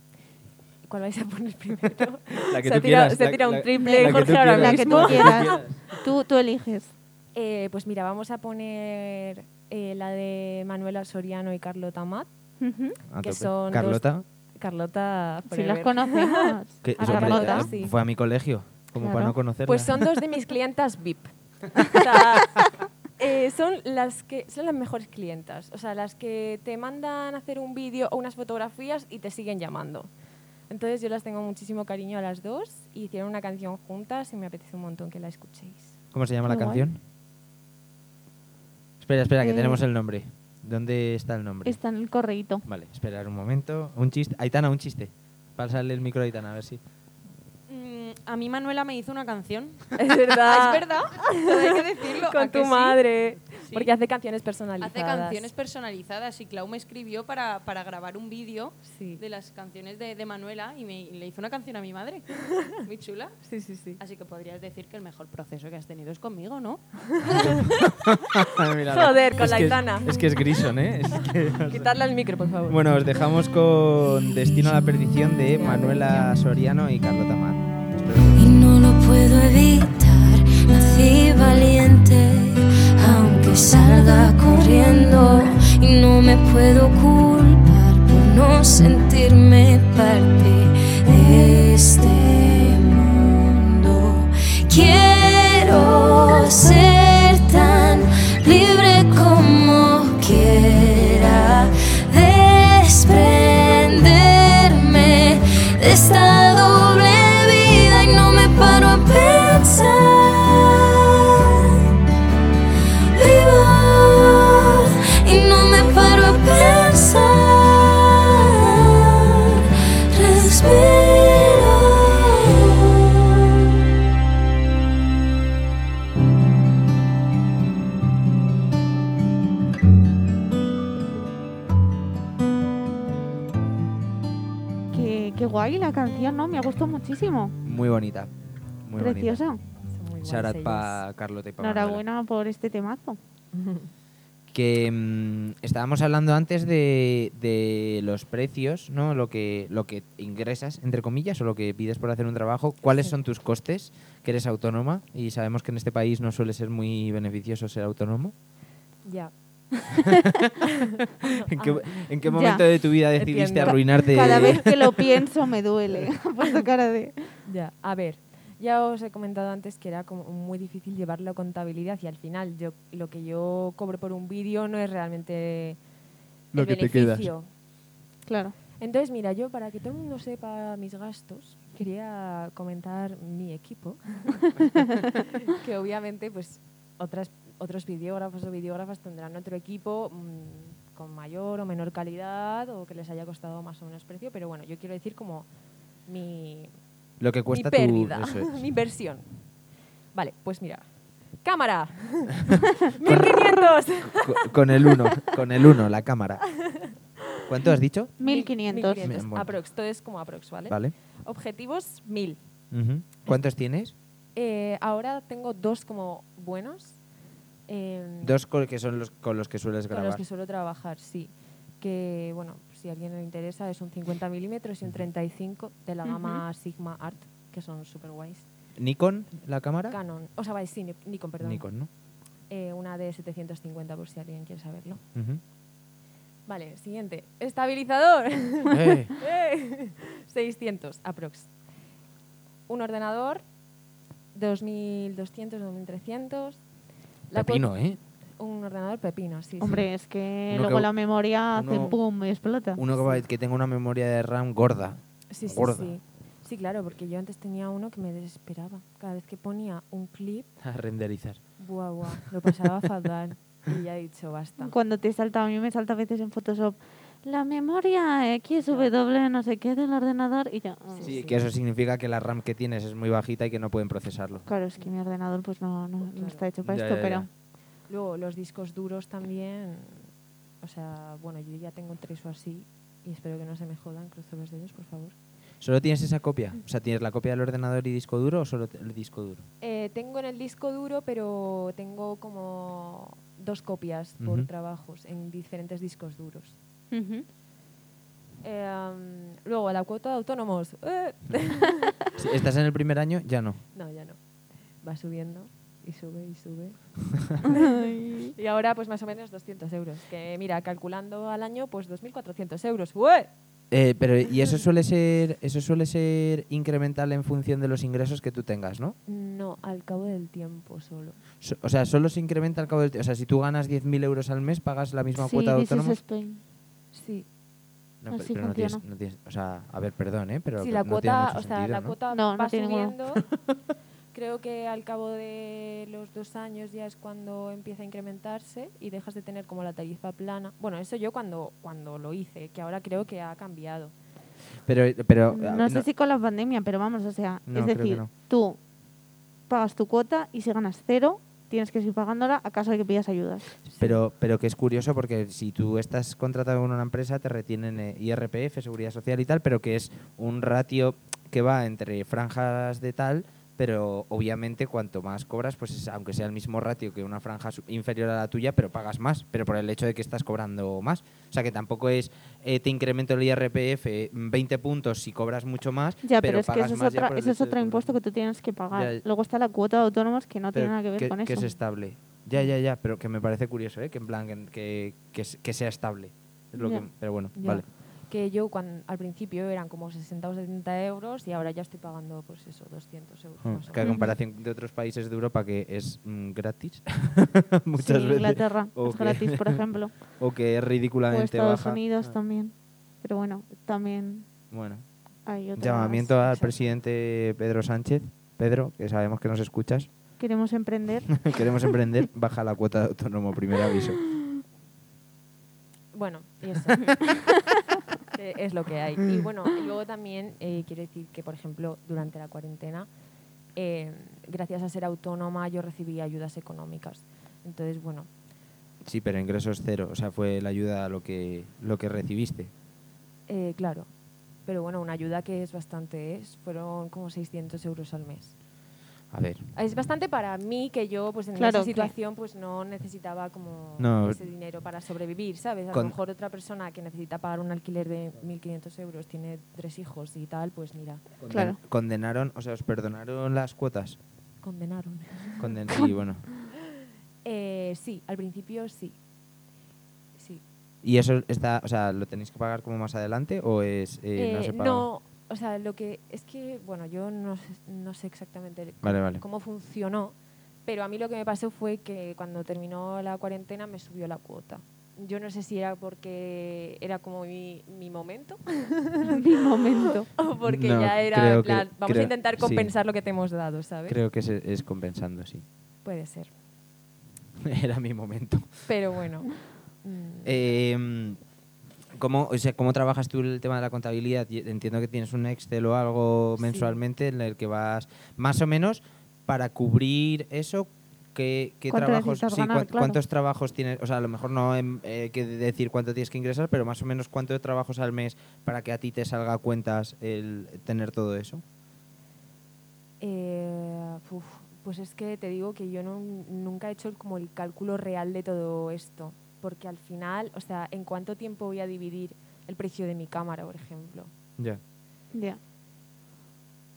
¿Cuál vais a poner primero? La que se tú tira, quieras, se la- tira la- un triple la que Jorge tú ahora quieras. La que tú quieras. Tú, tú eliges. Eh, pues mira, vamos a poner eh, la de Manuela Soriano y Carlota Matt. Ujú. A Que son Carlota, Carlota Si las conocemos. <laughs> A Carlota. eh, sí. fue a mi colegio, como para no conocerla. Pues son dos de mis <laughs> clientas VIP. <laughs> O sea, eh, son las que son las mejores clientas. O sea, las que te mandan a hacer un vídeo o unas fotografías y te siguen llamando. Entonces yo las tengo muchísimo cariño a las dos y hicieron una canción juntas y me apetece un montón que la escuchéis. ¿Cómo se llama la guay. canción? Espera, espera, que Eh, tenemos el nombre. ¿Dónde está el nombre? Está en el correíto. Vale, esperar un momento. Un chiste. Aitana, un chiste. Pásale el micro a Aitana, a ver si. A mí Manuela me hizo una canción. <laughs> Es verdad. <laughs> es verdad, hay que decirlo. ¿a Con tu madre. Sí. Porque hace canciones personalizadas. Hace canciones personalizadas y Clau me escribió para, para grabar un vídeo Sí. de las canciones de, de Manuela y, me, y le hizo una canción a mi madre. <laughs> Muy chula. Sí, sí, sí. Así que podrías decir que el mejor proceso que has tenido es conmigo, ¿no? Joder, con Es la que es- Aitana. Es que es Grison, ¿eh? Es que- Quitarle al micro, por favor. Bueno, os dejamos con Destino a la Perdición de Manuela Soriano y Carlota Mar. Puedo evitar. Nací valiente, aunque salga corriendo y no me puedo culpar por no sentirme parte de este mundo. Quiero ser guay la canción, ¿no? Me ha gustado muchísimo. Muy bonita. Muy Preciosa. Ellas. para Carlota y para Manuela. Enhorabuena por este temazo. <laughs> Que mm, estábamos hablando antes de, de los precios, ¿no? Lo que, lo que ingresas, entre comillas, o lo que pides por hacer un trabajo. ¿Cuáles Sí. son tus costes? Que eres autónoma y sabemos que en este país no suele ser muy beneficioso ser autónomo. Ya. <laughs> ¿En qué, en qué Ya. momento de tu vida decidiste Entiendo. arruinarte? Cada vez <laughs> que lo pienso me duele. <laughs> Puesto cara de... Ya, a ver, ya os he comentado antes que era como muy difícil llevarlo a contabilidad y al final yo lo que yo cobro por un vídeo no es realmente Lo el que te quedas. beneficio. Claro. Entonces, mira, yo para que todo el mundo sepa mis gastos, quería comentar mi equipo, que obviamente pues otras, otros videógrafos o videógrafas tendrán otro equipo mm, con mayor o menor calidad o que les haya costado más o menos precio, pero bueno, yo quiero decir como mi, Lo que mi cuesta tu... pérdida, es. <laughs> mi inversión. Vale, pues mira. Cámara. <laughs> 1500. Co- con el uno, con el uno, la cámara. ¿Cuánto has dicho? 1500. Bien, bueno. Aprox, todo es como aprox, ¿vale? Vale. Objetivos 1000. Ujú. ¿Cuántos tienes? Eh, ahora tengo dos como buenos. Em, Dos que son los con los que sueles con grabar. los que suelo trabajar, sí. Que, bueno, si a alguien le interesa, es un 50 milímetros y un 35 de la gama Sigma Art, que son súper guays. ¿Nikon, la cámara? Canon, o sea, vais, sí, Ni- Nikon, perdón. Nikon, ¿no? Eh, una de 750 por si alguien quiere saberlo. Vale, siguiente. Estabilizador. Eh, <laughs> Eh, 600 aprox. Un ordenador, 2200, 2300. La pepino, ¿eh? Un ordenador pepino, sí. sí. Hombre, es que Uno luego que- la memoria hace uno- pum y explota. Uno que, va- que tenga una memoria de RAM gorda. Sí, sí, gorda. sí. Sí, claro, porque yo antes tenía uno que me desesperaba. Cada vez que ponía un clip, <laughs> A renderizar. buah, buah, lo pasaba fatal. Y ya he dicho, basta. Cuando te salta, a mí me salta a veces en Photoshop la memoria XW no sé qué del ordenador y yo... ah, Sí, Sí, sí. que eso significa que la RAM que tienes es muy bajita y que no pueden procesarlo. Claro, es que mi ordenador pues no, no, no Claro. está hecho para Ya, esto, ya, pero... ya. Luego, los discos duros también. O sea, bueno, yo ya tengo tres o así. Y espero que no se me jodan, cruzo los dedos, por favor. ¿Solo tienes esa copia? O sea, ¿tienes la copia del ordenador y disco duro o solo el disco duro? Eh, tengo en el disco duro, pero tengo como dos copias por Ujú. trabajos en diferentes discos duros. Eh, luego, la cuota de autónomos. ¡eh! Si ¿Estás en el primer año? Ya no. no, ya no. Va subiendo y sube y sube. <laughs> y ahora, pues más o menos 200 euros. Que mira, calculando al año, pues 2.400 euros. ¡Ué! Eh, pero y eso suele ser eso suele ser incremental en función de los ingresos que tú tengas, ¿no? No, al cabo del tiempo solo. So- o sea, solo se incrementa al cabo del tiempo. O sea, si tú ganas 10.000 euros al mes, pagas la misma Sí, cuota de. Spain. Sí. No, Así pero no tienes, no tienes- o sea, a ver, perdón, ¿eh? Pero sí, la no tiene cuota, mucho o sea, sentido, la ¿no? cuota No, no va tiene ninguno. subiendo. <laughs> Creo que al cabo de los dos años ya es cuando empieza a incrementarse y dejas de tener como la tarifa plana. Bueno, eso yo cuando, cuando lo hice, que ahora creo que ha cambiado. Pero, pero No, sé si con la pandemia, pero vamos, o sea, No, es creo que decir, no. tú pagas tu cuota y si ganas cero, tienes que seguir pagándola a caso de que pidas ayudas. Pero, pero que es curioso porque si tú estás contratado en una empresa te retienen eh, IRPF, Seguridad Social y tal, pero que es un ratio que va entre franjas de tal, pero obviamente cuanto más cobras, pues es, aunque sea el mismo ratio que una franja inferior a la tuya, pero pagas más, pero por el hecho de que estás cobrando más. O sea que tampoco es eh, te incremento el IRPF 20 puntos si cobras mucho más, Ya, pero, es que pagas eso más otra, el eso es otro impuesto que tú tienes que pagar. Ya. Luego está la cuota de autónomos que no tiene nada que ver con que eso. es estable. Ya, ya, ya, pero que me parece curioso, ¿eh? Que en plan, que, que, que, que sea estable. Es lo Ya. que, pero bueno, vale. Que yo cuando, al principio eran como 60 o 70 euros y ahora ya estoy pagando, pues eso, 200 euros. Mm, más o Que a comparación de otros países de Europa que es mm, gratis <laughs> Sí, muchas veces Inglaterra o es que- gratis, por <laughs> ejemplo. o que es o ridículamente Estados baja. Unidos Ah, también. Pero bueno, también Bueno, hay otras. llamamiento al Exacto. presidente Pedro Sánchez. Pedro, que sabemos que nos escuchas, Queremos emprender. <laughs> queremos emprender, baja la cuota de autónomo, primer aviso. Bueno, y eso. Es lo que hay. Y bueno, y luego también eh, quiero decir que, por ejemplo, durante la cuarentena, eh, gracias a ser autónoma, yo recibí ayudas económicas. Entonces, bueno, Sí, pero ingresos cero, o sea, fue la ayuda a lo que, lo que recibiste. eh, claro. Pero bueno, una ayuda que es bastante, es, fueron como 600 euros al mes. A ver, Es bastante para mí que yo, pues en Claro, esa situación, pues no necesitaba como No. ese dinero para sobrevivir, ¿sabes? A Con- lo mejor otra persona que necesita pagar un alquiler de 1.500 euros, tiene tres hijos y tal, pues mira, conden- Claro. condenaron, o sea, os perdonaron las cuotas. condenaron. Conden <laughs> sí, bueno. Eh, sí, al principio sí. ¿Y eso está, o sea, lo tenéis que pagar como más adelante o es eh, no Eh, se paga? no, o sea, lo que es que, bueno, yo no sé, no sé exactamente cómo, Vale, vale. cómo funcionó, pero a mí lo que me pasó fue que cuando terminó la cuarentena me subió la cuota. Yo no sé si era porque era como mi, mi momento <laughs> Mi momento. <laughs> o porque No, ya era, creo en que- plan, vamos creo- a intentar sí. compensar lo que te hemos dado, ¿sabes? Creo que es, es compensando, sí. Puede ser. <laughs> Era mi momento. Pero bueno. mm, Eh, ¿cómo, o sea, ¿Cómo trabajas tú el tema de la contabilidad? Entiendo que tienes un Excel o algo Sí. mensualmente en el que vas más o menos para cubrir eso. ¿Qué, qué ¿Cuánto trabajos, necesitas sí, ganar? cuán- Claro. ¿Cuántos trabajos tienes? O sea, a lo mejor no en- eh, que decir cuánto tienes que ingresar, pero más o menos cuántos trabajos al mes para que a ti te salga a cuentas el tener todo eso. Eh, uf, pues es que te digo que yo no- nunca he hecho como el cálculo real de todo esto, porque al final, o sea, ¿en cuánto tiempo voy a dividir el precio de mi cámara, por ejemplo? Ya. Ya.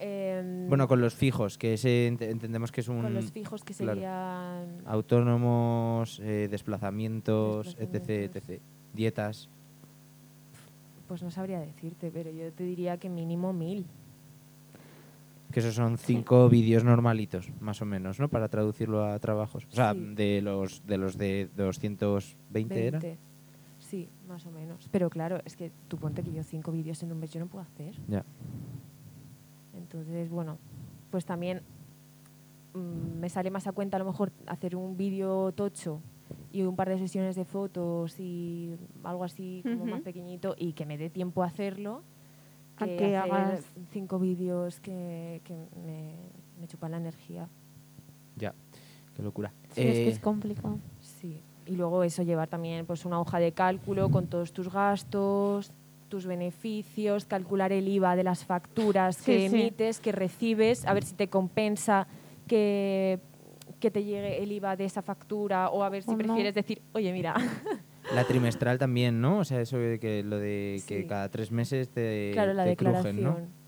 Em, Bueno, con los fijos, que ese ent- entendemos que es un... con los fijos que claro. serían... Autónomos, eh, desplazamientos, etc, Desplazamientos. etc. Dietas. Pues no sabría decirte, pero yo te diría que mínimo mil. Que esos son cinco vídeos normalitos, más o menos, ¿no? Para traducirlo a trabajos. O sea, Sí. de los de los de 220 era. 20. Sí, más o menos. Pero claro, es que tú ponte que yo cinco vídeos en un mes yo no puedo hacer. Ya. Entonces, bueno, pues también mm, me sale más a cuenta a lo mejor hacer un vídeo tocho y un par de sesiones de fotos y algo así como más pequeñito y que me dé tiempo a hacerlo que, que hacer hagas- cinco vídeos que, que me, me chupan la energía. Ya. Qué locura. Sí, es que Eh, es complicado. Sí. Y luego eso llevar también pues una hoja de cálculo con todos tus gastos, tus beneficios, calcular el IVA de las facturas Sí, que sí. emites, que recibes, a ver si te compensa que, que te llegue el IVA de esa factura o a ver si O no. prefieres decir, oye, mira, <laughs> la trimestral también, ¿no? O sea, eso de que lo de que Sí. cada tres meses te, claro, la te declaración. crujen, ¿no?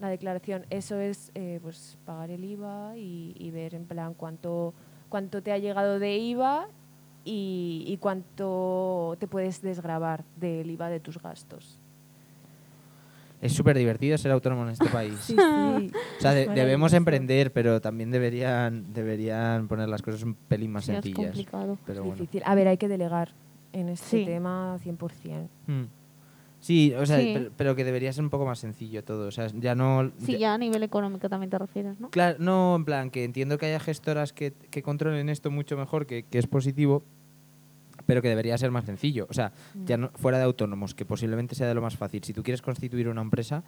La declaración, eso es eh, pues pagar el IVA y, y ver en plan cuánto, cuánto te ha llegado de IVA y, y cuánto te puedes desgravar del IVA de tus gastos. Es súper divertido ser autónomo en este país. <laughs> Sí, sí. O sea, de- Es debemos emprender, pero también deberían, deberían poner las cosas un pelín más Sí, es sencillas. complicado. Pero Es bueno. difícil. A ver, hay que delegar en este Sí. tema 100%. Mm. Sí, o sea, Sí. Pero, pero que debería ser un poco más sencillo todo. O sea, ya no. Sí, ya a nivel económico también te refieres, ¿no? Claro, no, en plan, que entiendo que haya gestoras que, que controlen esto mucho mejor, que, que es positivo, pero que debería ser más sencillo. O sea, ya no, fuera de autónomos, que posiblemente sea de lo más fácil. Si tú quieres constituir una empresa,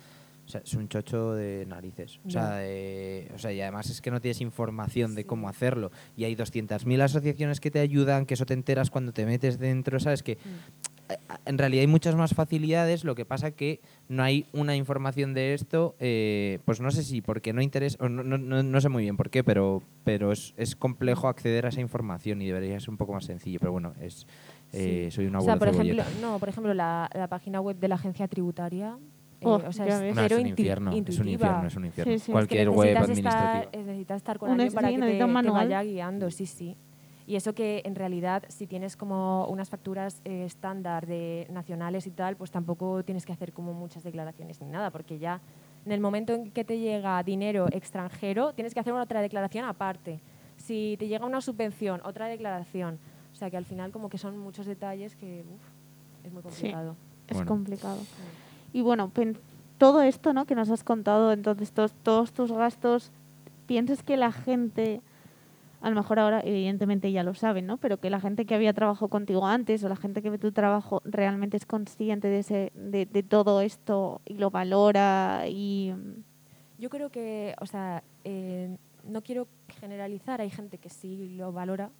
o sea, es un chocho de narices. O sea, de- o sea, y además es que no tienes información de cómo hacerlo. Y hay 200.000 asociaciones que te ayudan, que eso te enteras cuando te metes dentro, ¿sabes? Que Mm. eh, en realidad hay muchas más facilidades, lo que pasa que no hay una información de esto, eh, pues no sé si porque no interesa, o no, no, no- no sé muy bien por qué, pero, pero es, es complejo acceder a esa información y debería ser un poco más sencillo, pero bueno, es eh, Sí. soy un O sea, por ejemplo, no, por ejemplo, la, la página web de la agencia tributaria. Eh, Oh, o sea, ya es. No, es cero un infierno, es un infierno, es un infierno. Sí, sí. Cualquier Es que web administrativa. Estar, eh, necesitas estar con Un alguien para sí, que te, te vaya guiando, sí, sí. Y eso que en realidad, si tienes como unas facturas eh, estándar de nacionales y tal, pues tampoco tienes que hacer como muchas declaraciones ni nada, porque ya en el momento en que te llega dinero extranjero, tienes que hacer una otra declaración aparte. Si te llega una subvención, otra declaración. O sea que al final como que son muchos detalles que uf, es muy complicado. Es Bueno. complicado. Y bueno, todo esto ¿no? que nos has contado, entonces todos, todos tus gastos, ¿piensas que la gente, a lo mejor ahora evidentemente ya lo saben, ¿no? pero que la gente que había trabajado contigo antes o la gente que ve tu trabajo realmente es consciente de, ese, de, de todo esto y lo valora y... Yo creo que, o sea, eh, no quiero generalizar, hay gente que sí lo valora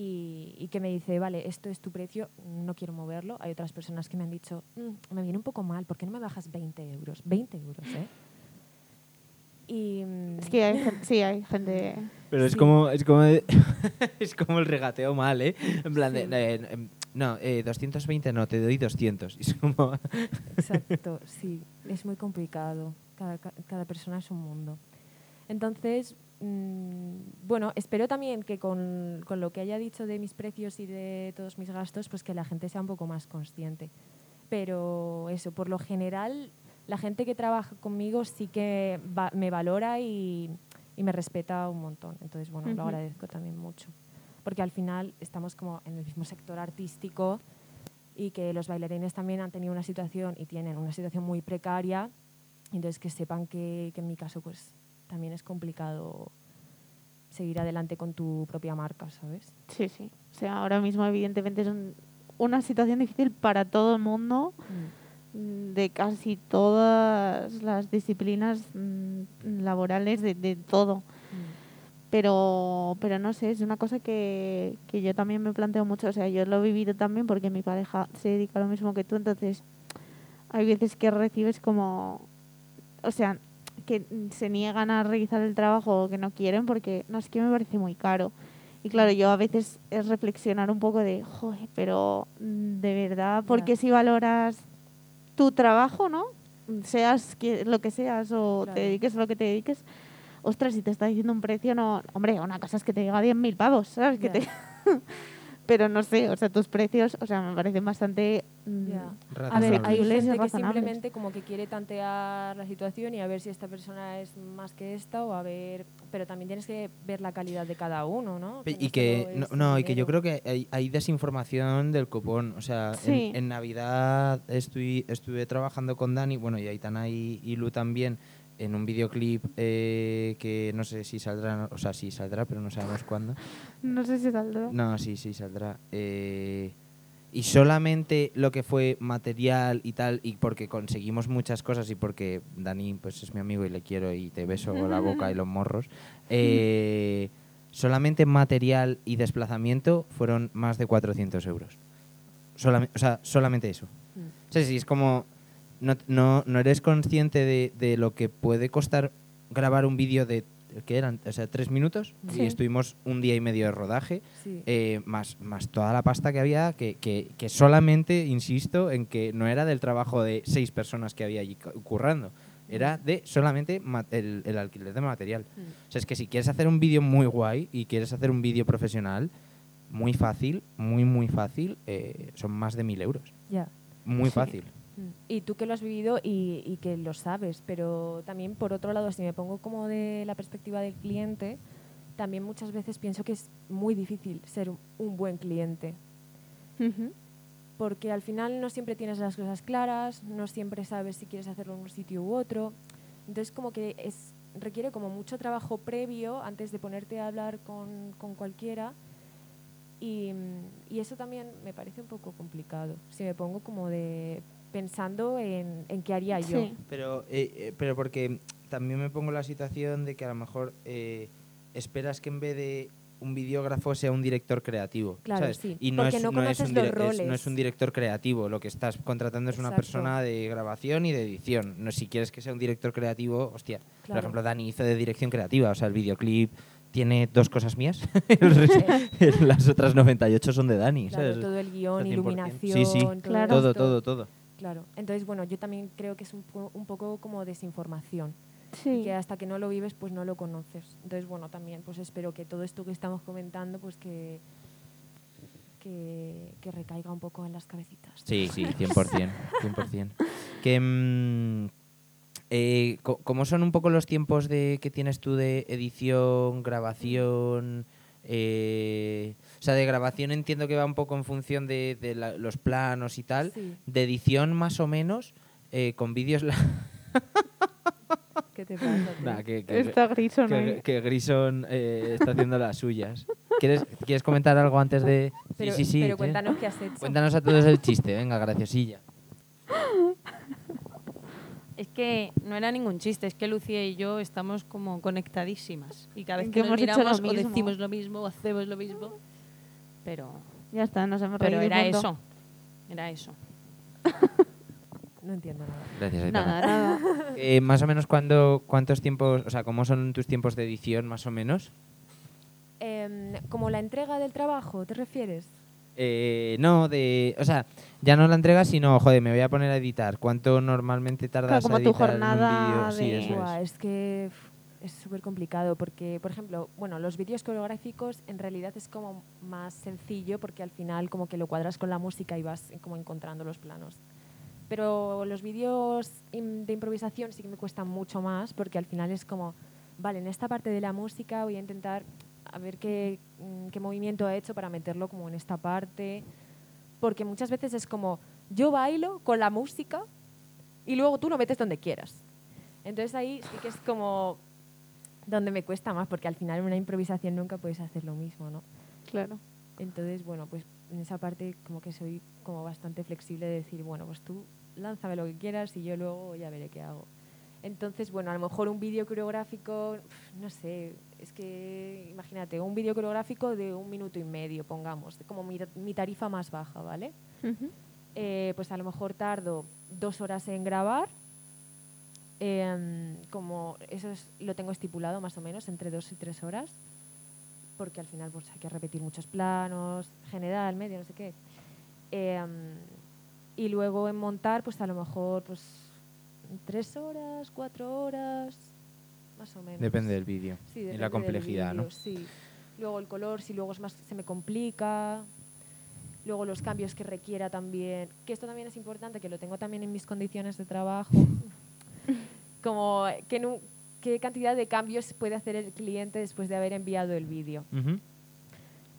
y, y que me dice, vale, esto es tu precio, no quiero moverlo. Hay otras personas que me han dicho, "Mm, me viene un poco mal, ¿por qué no me bajas 20 euros? 20 euros, ¿eh? Y, mm, Es que hay, sí, hay gente... Pero es como es como <laughs> es como el regateo mal, ¿eh? En plan de, Sí. de- no, eh, 220 no, te doy 200. Y es como <laughs> Exacto, sí, es muy complicado. Cada, ca- cada persona es un mundo. Entonces, bueno, espero también que con, con lo que haya dicho de mis precios y de todos mis gastos, pues que la gente sea un poco más consciente. Pero eso, por lo general, la gente que trabaja conmigo sí que va- me valora y, y me respeta un montón. Entonces, bueno, lo Ujú. agradezco también mucho. Porque al final estamos como en el mismo sector artístico y que los bailarines también han tenido una situación y tienen una situación muy precaria. Entonces, que sepan que, que en mi caso, pues también es complicado seguir adelante con tu propia marca, ¿sabes? Sí, sí. O sea, ahora mismo evidentemente es un- una situación difícil para todo el mundo, mm, de casi todas las disciplinas mm, laborales, de, de todo. Pero, pero no sé, es una cosa que, que yo también me planteo mucho. O sea, yo lo he vivido también porque mi pareja se dedica a lo mismo que tú. Entonces, hay veces que recibes como. O sea, que se niegan a realizar el trabajo o que no quieren porque no es que me parece muy caro. Y claro, yo a veces es reflexionar un poco de, joder, pero mm, de verdad, ¿por Ya. qué si valoras tu trabajo, no? Seas que, lo que seas o Claro. te dediques a lo que te dediques, ostras, si te está diciendo un precio, no, hombre, una cosa es que te diga 10.000 pavos, ¿sabes? Que te... <laughs> Pero no sé, o sea, tus precios, o sea, me parecen bastante mm, Ya. A ver, hay gente que simplemente como que quiere tantear la situación y a ver si esta persona es más que esta o a ver, pero también tienes que ver la calidad de cada uno, ¿no? Y que, no, y que yo creo que hay, hay desinformación del copón. O sea, en- Sí. en, Navidad estuve, estuve trabajando con Dani, bueno, y Aitana y, y Lu también, en un videoclip eh, que no sé si saldrá, o sea, sí saldrá, pero no sabemos cuándo. No sé si saldrá. No, sí, sí saldrá. Eh, y solamente lo que fue material y tal, y porque conseguimos muchas cosas y porque Dani pues es mi amigo y le quiero y te beso la boca y los morros, <laughs> eh, solamente material y desplazamiento fueron más de 400 euros. Solamente, o sea, solamente eso. Mm. O sea, sí, es como... No, no, no eres consciente de, de lo que puede costar grabar un vídeo de... ¿Qué eran? O sea, tres minutos. Sí. Y estuvimos un día y medio de rodaje. Sí. Eh, más, más toda la pasta que había, que, que, que solamente, insisto, en que no era del trabajo de seis personas que había allí cu- currando, era de solamente el, el alquiler de material. Mm. O sea, es que si quieres hacer un vídeo muy guay y quieres hacer un vídeo profesional, muy fácil, muy, muy fácil, eh, son más de mil euros. Ya. Muy Sí. fácil. Y tú que lo has vivido y, y que lo sabes, pero también por otro lado, si me pongo como de la perspectiva del cliente, también muchas veces pienso que es muy difícil ser un, buen cliente, porque al final no siempre tienes las cosas claras, no siempre sabes si quieres hacerlo en un sitio u otro, entonces como que es requiere como mucho trabajo previo antes de ponerte a hablar con, con cualquiera. Y, y eso también me parece un poco complicado, si me pongo como de pensando en, en qué haría yo. Sí. Pero, eh, eh, pero porque también me pongo en la situación de que a lo mejor eh, esperas que en vez de un videógrafo sea un director creativo. Claro, ¿sabes? sí, Y no porque es, no no, es un los es- no es un director creativo. Lo que estás contratando es una persona de grabación y de edición. No, si quieres que sea un director creativo, hostia. Por ejemplo, Dani hizo de dirección creativa. O sea, el videoclip tiene dos cosas mías. <laughs> <laughs> <laughs> Las otras 98 son de Dani. Claro, ¿sabes? todo el guion, 100%. iluminación, Sí, sí. todo, Claro. Todo, todo, todo. Claro. Entonces, bueno, yo también creo que es un, po- un poco como desinformación. Sí. Que hasta que no lo vives, pues no lo conoces. Entonces, bueno, también pues espero que todo esto que estamos comentando, pues que, que, que recaiga un poco en las cabecitas. Sí, sí, <laughs> 100%. 100%. Que, mm, eh, co- ¿Cómo son un poco los tiempos de que tienes tú de edición, grabación? Eh, o sea, de grabación entiendo que va un poco en función de, de la- los planos y tal. Sí. De edición más o menos, eh, con vídeos... la- <laughs> ¿Qué te pasa? Nah, que, que- Está Grison que- ahí. que Grison eh, está haciendo las suyas. ¿Quieres, ¿Quieres comentar algo antes de...? pero, sí, sí, sí. pero sí. cuéntanos qué has hecho. Cuéntanos a todos el chiste, venga, graciosilla. <laughs> Es que no era ningún chiste, es que Lucía y yo estamos como conectadísimas. Y cada vez Que que, nos hemos hecho lo miramos o mismo. decimos lo mismo o hacemos lo mismo. Pero, Ya está, nos hemos pero era punto. eso. Era eso. <laughs> No entiendo nada. Gracias, Aitana. Nada, nada. <laughs> Eh, más o menos cuando, cuántos tiempos, o sea, cómo son tus tiempos de edición, más o menos. Em, ¿Como la entrega del trabajo, te refieres? Eh, no, de, o sea, ya no la entregas, sino, joder, me voy a poner a editar. ¿Cuánto normalmente tardas como a tu un jornada? Sí, de- eso es. Es que es súper complicado porque, por ejemplo, bueno, los vídeos coreográficos en realidad es como más sencillo porque al final como que lo cuadras con la música y vas como encontrando los planos. Pero los vídeos de improvisación sí que me cuestan mucho más porque al final es como, vale, en esta parte de la música voy a intentar a ver qué, mm, qué movimiento ha hecho para meterlo como en esta parte. Porque muchas veces es como, yo bailo con la música y luego tú lo metes donde quieras. Entonces ahí sí que es como donde me cuesta más, porque al final en una improvisación nunca puedes hacer lo mismo, ¿no? Claro. Entonces, bueno, pues en esa parte como que soy como bastante flexible de decir, bueno, pues tú lánzame lo que quieras y yo luego ya veré qué hago. Entonces, bueno, a lo mejor un vídeo coreográfico, no sé, es que imagínate, un vídeo coreográfico de un minuto y medio, pongamos, como mi, mi tarifa más baja, ¿vale? Eh, pues a lo mejor tardo dos horas en grabar. Em, como eso es- lo tengo estipulado más o menos entre dos y tres horas, porque al final pues, hay que repetir muchos planos, general, medio, no sé qué. Em, y luego en montar, pues a lo mejor pues tres horas, cuatro horas, más o menos. Depende del vídeo Sí, y depende la del complejidad, ¿no? vídeo, Sí. Luego el color, si luego es más, se me complica. Luego los cambios que requiera también. Que esto también es importante, que lo tengo también en mis condiciones de trabajo. <laughs> Como qué, nu- qué cantidad de cambios puede hacer el cliente después de haber enviado el vídeo. Ujú.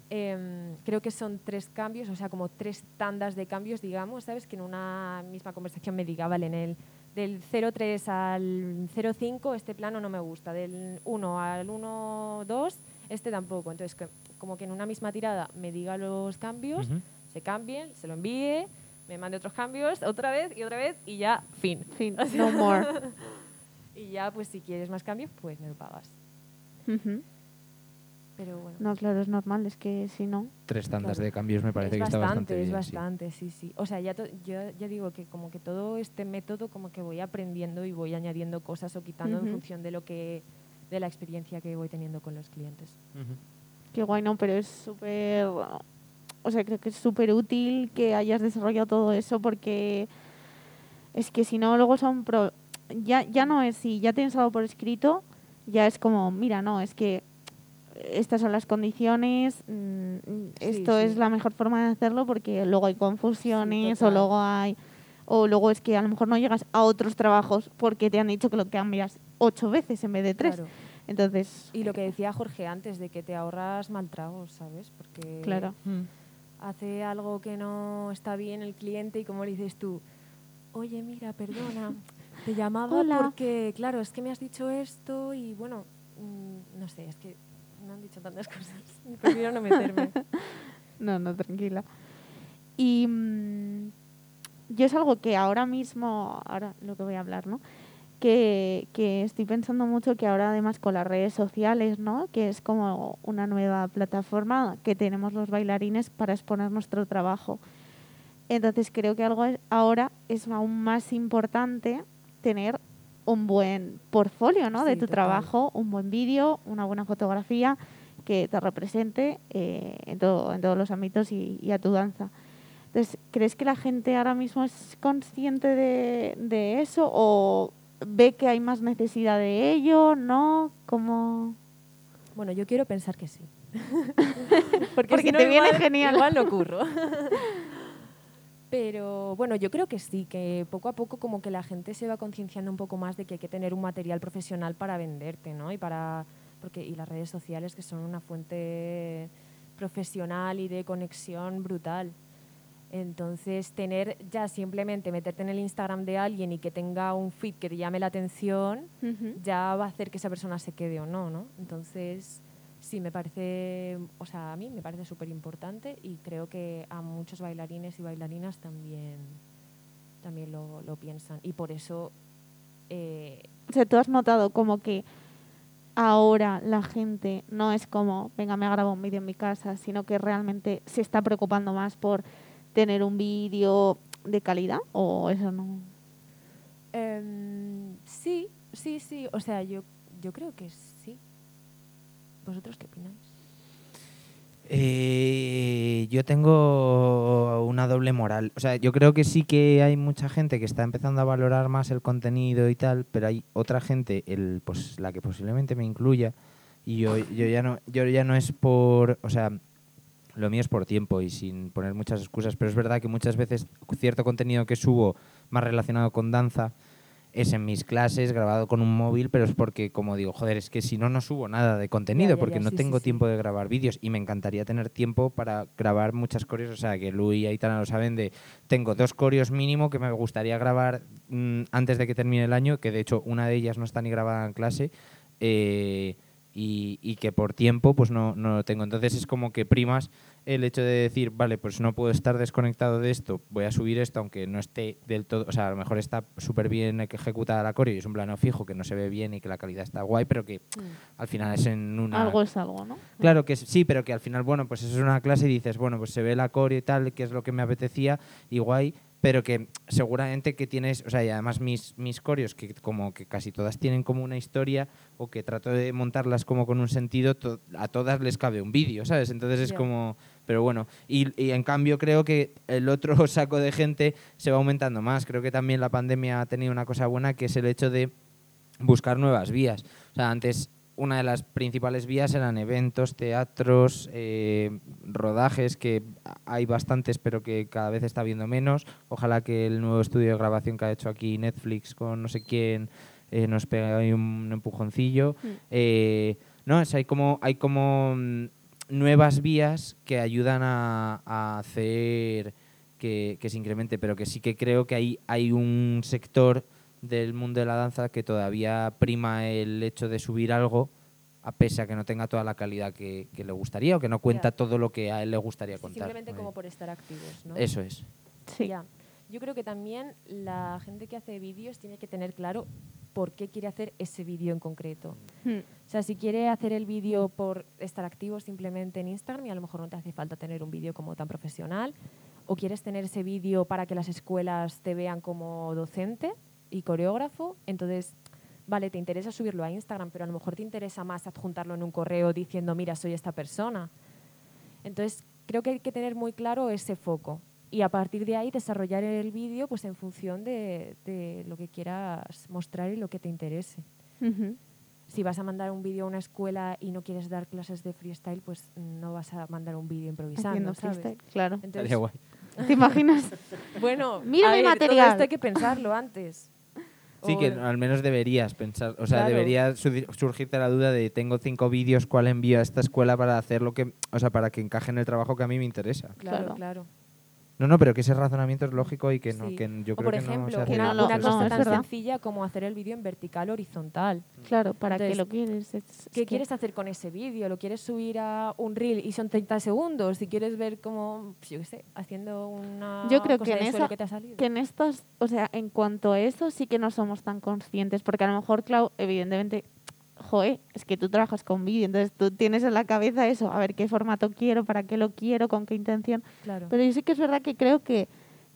Em, creo que son tres cambios, o sea, como tres tandas de cambios, digamos, ¿sabes? Que en una misma conversación me diga, vale, en el del 03 al 05 este plano no me gusta, del 1 al 1.2 este tampoco. Entonces, que- como que en una misma tirada me diga los cambios, se cambien, se lo envíe, me mande otros cambios, otra vez y otra vez y ya, fin. Fin, no more. <laughs> Y ya, pues si quieres más cambios, pues me lo pagas. Pero bueno. No, claro, es normal, es que si no. Tres tandas Claro. de cambios me parece es que está bastante, bastante es bien. sí. bastante, sí. sí, O sea, ya, to- yo ya digo que como que todo este método como que voy aprendiendo y voy añadiendo cosas o quitando en función de lo que de la experiencia que voy teniendo con los clientes. Qué guay, no, pero es súper. O sea, creo que es súper útil que hayas desarrollado todo eso porque es que si no, luego son. Pro ya, ya no es si ya tienes algo por escrito, ya es como, mira, no, es que estas son las condiciones, mm, esto sí. es la mejor forma de hacerlo porque luego hay confusiones o luego hay. O luego es que a lo mejor no llegas a otros trabajos porque te han dicho que lo cambias ocho veces en vez de tres. Claro. Entonces, Y lo que decía Jorge antes, de que te ahorras mal tragos, ¿sabes? Porque claro. hace algo que no está bien el cliente y como le dices tú, oye, mira, perdona, te llamaba Hola. porque, claro, es que me has dicho esto y bueno, mm, no sé, es que han dicho tantas <laughs> cosas, prefiero no meterme. <laughs> No, no, tranquila. Y mm, yo es algo que ahora mismo, ahora lo que voy a hablar, ¿no? Que, que estoy pensando mucho que ahora además con las redes sociales, ¿no? Que es como una nueva plataforma que tenemos los bailarines para exponer nuestro trabajo. Entonces creo que algo es- ahora es aún más importante tener un buen portfolio, ¿no? de tu total. trabajo, un buen vídeo, una buena fotografía que te represente eh, en, todo- en todos los ámbitos y, y a tu danza. Entonces, ¿crees que la gente ahora mismo es consciente de, de eso o ve que hay más necesidad de ello? ¿No? como Bueno, yo quiero pensar que sí. <laughs> <laughs> Porque, Porque si no, te viene genial. Igual lo curro. <laughs> Pero bueno, yo creo que sí, que poco a poco como que la gente se va concienciando un poco más de que hay que tener un material profesional para venderte, ¿no? Y para porque y las redes sociales que son una fuente profesional y de conexión brutal. Entonces, tener ya simplemente meterte en el Instagram de alguien y que tenga un feed que te llame la atención, ya va a hacer que esa persona se quede o no, ¿no? Entonces, sí, me parece, o sea, a mí me parece súper importante y creo que a muchos bailarines y bailarinas también, también lo, lo piensan. Y por eso, eh, O sea, tú has notado como que ahora la gente no es como, venga, me grabo un vídeo en mi casa, sino que realmente se está preocupando más por tener un vídeo de calidad o eso no. em, sí, sí, sí, o sea, yo, yo creo que sí. ¿Vosotros qué opináis? Eh, yo tengo una doble moral. O sea, yo creo que sí que hay mucha gente que está empezando a valorar más el contenido y tal, pero hay otra gente, el, pues, la que posiblemente me incluya, y yo, yo ya no, yo ya no es por, o sea, lo mío es por tiempo y sin poner muchas excusas, pero es verdad que muchas veces cierto contenido que subo más relacionado con danza es en mis clases grabado con un móvil, pero es porque, como digo, joder, es que si no, no subo nada de contenido, Ya, ya, porque ya, no sí, tengo sí, sí. tiempo de grabar vídeos y me encantaría tener tiempo para grabar muchas coreos, o sea, que Lu y Aitana lo saben de, tengo dos coreos mínimo que me gustaría grabar mm, antes de que termine el año, que de hecho una de ellas no está ni grabada en clase, eh, y, y que por tiempo pues no, no lo tengo. Entonces es como que primas el hecho de decir, vale, pues no puedo estar desconectado de esto, voy a subir esto aunque no esté del todo, o sea, a lo mejor está súper bien ejecutada la coreo y es un plano fijo que no se ve bien y que la calidad está guay, pero que al final es en una... Algo es algo, ¿no? Claro que sí, pero que al final, bueno, pues eso es una clase y dices, bueno, pues se ve la coreo y tal, que es lo que me apetecía y guay, pero que seguramente que tienes, o sea, y además mis, mis coreos, que como que casi todas tienen como una historia o que trato de montarlas como con un sentido, to- a todas les cabe un vídeo, ¿sabes? Entonces es como, pero bueno, y, y en cambio creo que el otro <laughs> saco de gente se va aumentando más. Creo que también la pandemia ha tenido una cosa buena, que es el hecho de buscar nuevas vías. O sea, antes una de las principales vías eran eventos, teatros, eh, rodajes, que hay bastantes, pero que cada vez está viendo menos. Ojalá que el nuevo estudio de grabación que ha hecho aquí Netflix con no sé quién eh, nos pegue ahí un empujoncillo. Mm. Eh, no, es, hay como, hay como mm, nuevas vías que ayudan a, a hacer que, que se incremente, pero que sí que creo que hay, hay un sector del mundo de la danza que todavía prima el hecho de subir algo a pese a que no tenga toda la calidad que, que le gustaría o que no cuenta Ya. todo lo que a él le gustaría contar. Simplemente como por estar activos, ¿no? Eso es. Sí. Ya. Yo creo que también la gente que hace vídeos tiene que tener claro por qué quiere hacer ese vídeo en concreto. Mm. O sea, si quiere hacer el vídeo por estar activo simplemente en Instagram y a lo mejor no te hace falta tener un vídeo como tan profesional, o quieres tener ese vídeo para que las escuelas te vean como docente y coreógrafo, entonces, vale, te interesa subirlo a Instagram, pero a lo mejor te interesa más adjuntarlo en un correo diciendo, mira, soy esta persona. Entonces, creo que hay que tener muy claro ese foco y a partir de ahí desarrollar el vídeo pues en función de, de lo que quieras mostrar y lo que te interese si vas a mandar un vídeo a una escuela y no quieres dar clases de freestyle, pues no vas a mandar un vídeo improvisando, Haciendo ¿sabes? freestyle, claro. Entonces. <laughs> ¿Te imaginas? bueno, Mira mi ver, material. Todo esto hay que pensarlo antes. Sí, que al menos deberías pensar, o sea, Claro. debería su- surgirte la duda de tengo cinco vídeos, ¿cuál envío a esta escuela para hacer lo que, o sea, para que encaje en el trabajo que a mí me interesa? Claro, Claro. claro. No, no, pero que ese razonamiento es lógico y que no, Sí. que yo o creo por que no ejemplo, se que una, una cosa tan verdad. sencilla como hacer el vídeo en vertical horizontal. Claro, ¿para qué Entonces, lo quieres? Es- es ¿Qué que- quieres hacer con ese vídeo? ¿Lo quieres subir a un reel y son 30 segundos? Si quieres ver cómo, yo qué sé, haciendo una Yo creo cosa que en esa- que te ha salido. que en estas, o sea, en cuanto a eso sí que no somos tan conscientes, porque a lo mejor, Clau, evidentemente, joe, es que tú trabajas con vídeo, entonces tú tienes en la cabeza eso, a ver qué formato quiero, para qué lo quiero, con qué intención. Claro. Pero yo sí que es verdad que creo que,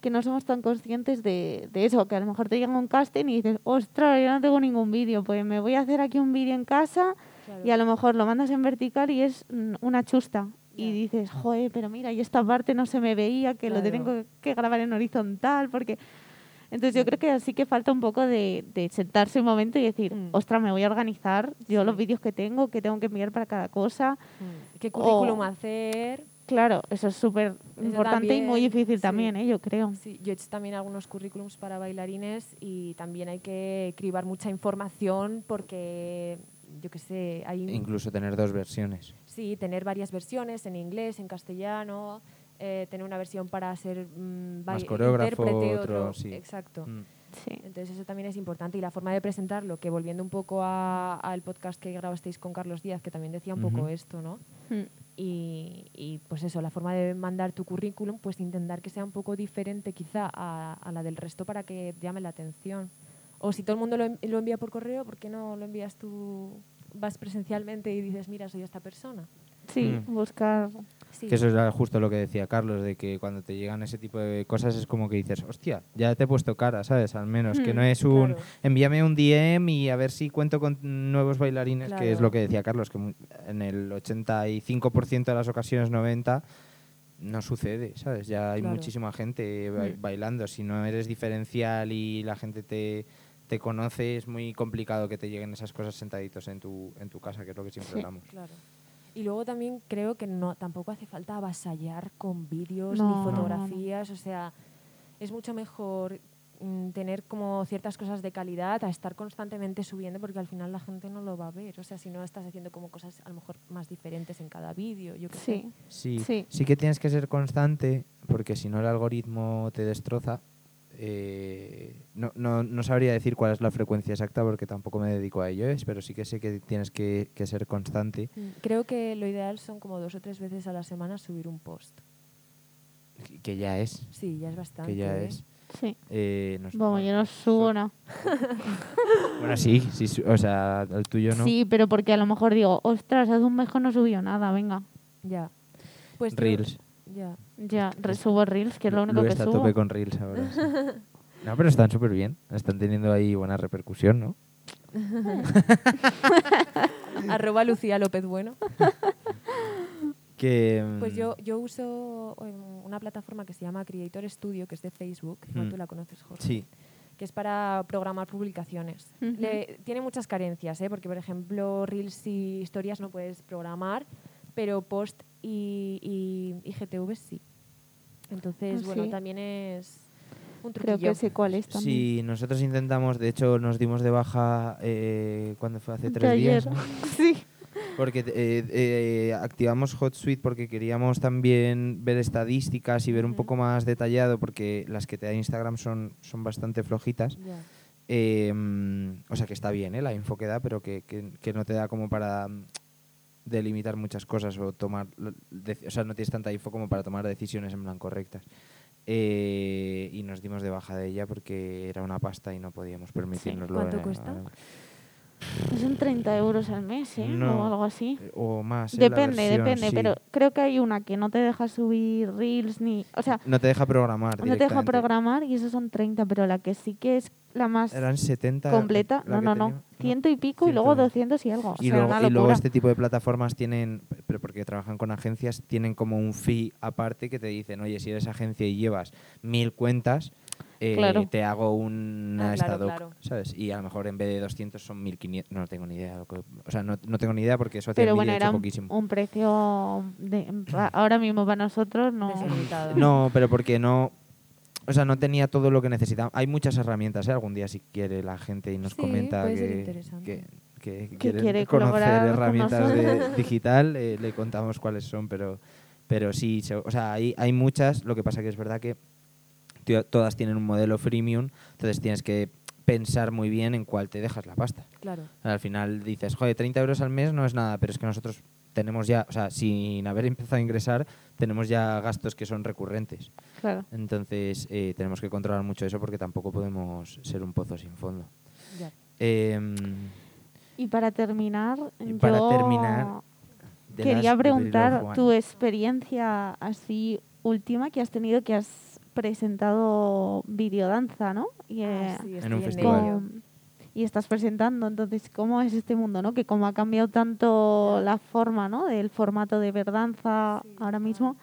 que no somos tan conscientes de, de eso, que a lo mejor te llegan un casting y dices, ostras, yo no tengo ningún vídeo, pues me voy a hacer aquí un vídeo en casa claro. y a lo mejor lo mandas en vertical y es una chusta. Y dices, joder, pero mira, y esta parte no se me veía, que lo tengo que grabar en horizontal, porque... Entonces yo creo que así que falta un poco de, de sentarse un momento y decir, Mm. ostras, me voy a organizar yo los Sí. vídeos que tengo, que tengo que enviar para cada cosa. Mm. ¿Qué currículum o- hacer? Claro, eso es súper importante y muy difícil sí. también, ¿eh? yo creo. Sí, yo he hecho también algunos currículums para bailarines y también hay que cribar mucha información porque, yo qué sé, hay... Incluso tener dos versiones. Sí, tener varias versiones en inglés, en castellano, eh, tener una versión para ser mm, Más coreógrafo, intérprete, otro, sí. Exacto. Mm. Sí. Entonces eso también es importante y la forma de presentarlo, que volviendo un poco a- al podcast que grabasteis con Carlos Díaz, que también decía un poco Ujú. esto, ¿no? Mm. Y, y, pues eso, la forma de mandar tu currículum, pues intentar que sea un poco diferente quizá a, a la del resto para que llame la atención. O si todo el mundo lo, lo envía por correo, ¿por qué no lo envías tú, vas presencialmente y dices, mira, soy esta persona? Sí, Mm. buscar... Sí. Que eso era justo lo que decía Carlos, de que cuando te llegan ese tipo de cosas es como que dices, hostia, ya te he puesto cara, ¿sabes? Al menos, que no es un, claro. envíame un DM y a ver si cuento con nuevos bailarines, que es lo que decía Carlos, que en el 85% de las ocasiones, 90, no sucede, ¿sabes? Ya hay Claro. muchísima gente ba- Mm. bailando. Si no eres diferencial y la gente te, te conoce, es muy complicado que te lleguen esas cosas sentaditos en tu, en tu casa, que es lo que siempre hablamos. Claro. Y luego también creo que no tampoco hace falta avasallar con vídeos No, ni no, no, no. fotografías, o sea, es mucho mejor mm, tener como ciertas cosas de calidad a estar constantemente subiendo porque al final la gente no lo va a ver, o sea, si no estás haciendo como cosas a lo mejor más diferentes en cada vídeo, yo sé. Sí. Sí, Sí. sí que tienes que ser constante, porque si no el algoritmo te destroza. Eh, no, no, no sabría decir cuál es la frecuencia exacta porque tampoco me dedico a ello, ¿es? pero sí que sé que tienes que, que ser constante. Mm, Creo que lo ideal son como dos o tres veces a la semana subir un post. que- Que ya es, Sí, ya es bastante. que ya ¿eh? es. Sí. Eh, no bueno, yo no subo nada. <laughs> Bueno, sí, sí, o sea, el tuyo no. Sí, pero porque a lo mejor digo, ostras, hace un mes no subió nada, venga. Ya. Pues Reels. Ya. Ya, re- subo reels, que es lo único Lu que está a subo. tope con Reels ahora. sí. <laughs> No, pero están súper bien. Están teniendo ahí buena repercusión, ¿no? <laughs> Arroba Lucía López Bueno. <laughs> Que, Pues mm, yo, yo uso em, una plataforma que se llama Creator Studio, que es de Facebook, igual Mm. tú la conoces, Jorge, Sí, que es para programar publicaciones. Ujú. Le- tiene muchas carencias, ¿eh? porque por ejemplo Reels y historias no puedes programar, pero Post y, y, y GTV sí. Entonces, Ah, bueno, sí. también es un Creo que sé cuál es también. Sí, nosotros intentamos, de hecho nos dimos de baja eh, cuando fue hace De tres días, <laughs> sí. porque eh, eh, activamos HotSuite porque queríamos también ver estadísticas y ver un poco más detallado porque las que te da Instagram son, son bastante flojitas. Eh, mm, o sea que está bien ¿eh? la info que da, pero que, que- que no te da como para delimitar muchas cosas o tomar, o sea, no tienes tanta info como para tomar decisiones en plan correctas. Eh, y nos dimos de baja de ella porque era una pasta y no podíamos permitirnoslo. ¿Cuánto eh, cuesta? Eh, Son 30 euros al mes, ¿eh? No. O algo así. O más. ¿eh? Depende, versión, depende, sí. pero creo que hay una que no te deja subir reels ni... O sea, No te deja programar. no te deja programar y esos son 30, pero la que sí que es la más Eran 70. completa, no, no, no, ciento y pico y luego Ciento. 200 y algo. O Y, sea, luego, una y luego este tipo de plataformas tienen, pero porque trabajan con agencias, tienen como un fee aparte que te dicen, oye, si eres agencia y llevas mil cuentas, eh, Claro. te hago una Ah, claro, estado, claro. ¿sabes? Y a lo mejor en vez de 200 son 1500, no tengo ni idea. lo que- o sea, no, no tengo ni idea porque eso Pero bueno, hecho era un, poquísimo. un precio de, ahora mismo para nosotros no... No, pero porque no... O sea, no tenía todo lo que necesitaba. Hay muchas herramientas, ¿eh? Algún día si quiere la gente y nos Sí, comenta que, que, que Que quieren quiere conocer herramientas de <laughs> digital, eh, le contamos cuáles son, pero, pero sí, o sea, hay, hay muchas, lo que pasa que es verdad que todas tienen un modelo freemium, entonces tienes que pensar muy bien en cuál te dejas la pasta. Claro. Al final dices, joder, 30 euros al mes no es nada, pero es que nosotros tenemos ya, o sea, sin haber empezado a ingresar, tenemos ya gastos que son recurrentes. Claro. Entonces eh, tenemos que controlar mucho eso porque tampoco podemos ser un pozo sin fondo. Ya. Em, Y para terminar, Y para yo terminar, quería preguntar tu experiencia así última que has tenido, que has presentado videodanza, ¿no? Y, eh, Ah, sí, en un festival. con- y estás presentando, entonces, ¿cómo es este mundo, no? Que como ha cambiado tanto la forma, ¿no? Del formato de ver danza Sí, ahora mismo.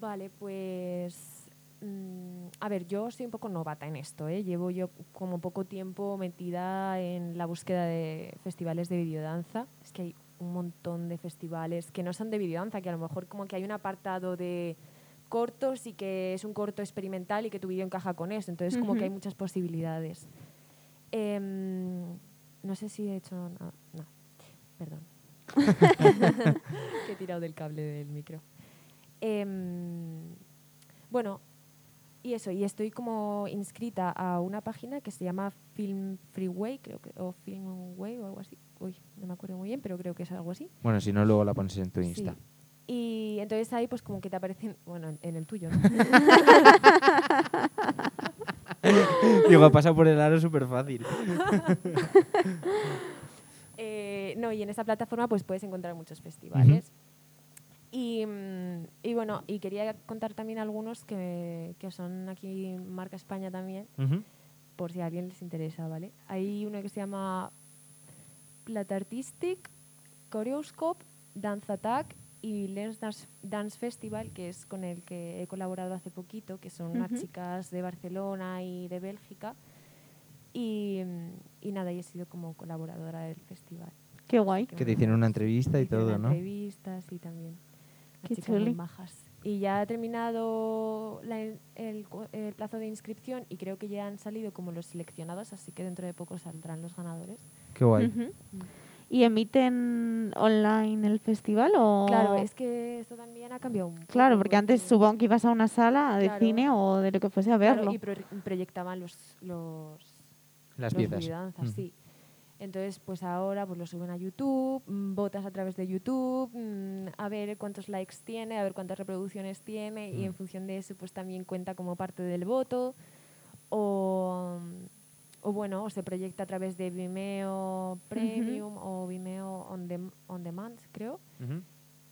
Vale, pues. mm, a ver, yo soy un poco novata en esto, ¿eh? Llevo yo como poco tiempo metida en la búsqueda de festivales de videodanza. Es que hay un montón de festivales que no son de videodanza, que a lo mejor como que hay un apartado de cortos y que es un corto experimental y que tu vídeo encaja con eso. Entonces, como que hay muchas posibilidades. Em, no sé si he hecho. No, no. perdón. <laughs> que he tirado del cable del micro. Em, bueno, y eso, y estoy como inscrita a una página que se llama Film Freeway, creo que, o Film Way o algo así. Uy, no me acuerdo muy bien, pero creo que es algo así. Bueno, si no, luego la pones en tu Sí. Y entonces ahí pues como que te aparecen, bueno, en, el tuyo, ¿no? <laughs> Digo, pasa por el aro súper fácil. <laughs> Eh, no, y en esta plataforma pues puedes encontrar muchos festivales. Y, mm, y bueno, y quería contar también algunos que, que son aquí marca España también, por si a alguien les interesa, ¿vale? Hay uno que se llama Plata Artistic, Choreoscope, Dance Attack y Lens Dance, Dance Festival, que es con el que he colaborado hace poquito, que son unas Ujú. chicas de Barcelona y de Bélgica. Y, mm, y nada, y he sido como colaboradora del festival. Qué guay. Que te hicieron una entrevista y todo, ¿no? entrevistas y también. Las Qué chicas muy chuli. majas. Y ya ha terminado la el, el plazo de inscripción y creo que ya han salido como los seleccionados, así que dentro de poco saldrán los ganadores. Qué guay. Ujú. ¿Y emiten online el festival o...? Claro, es que esto también ha cambiado un poco. Claro, porque antes supongo que ibas a una sala de Claro. cine o de lo que fuese a Claro, verlo. y pro- proyectaban los, los, Las los piezas. Mm. sí. Entonces, pues ahora pues lo suben a YouTube, mm, votas a través de YouTube, mm, a ver cuántos likes tiene, a ver cuántas reproducciones tiene y Mm. en función de eso pues también cuenta como parte del voto o, o bueno, o se proyecta a través de Vimeo Premium o Vimeo on, Dem- on Demand, creo.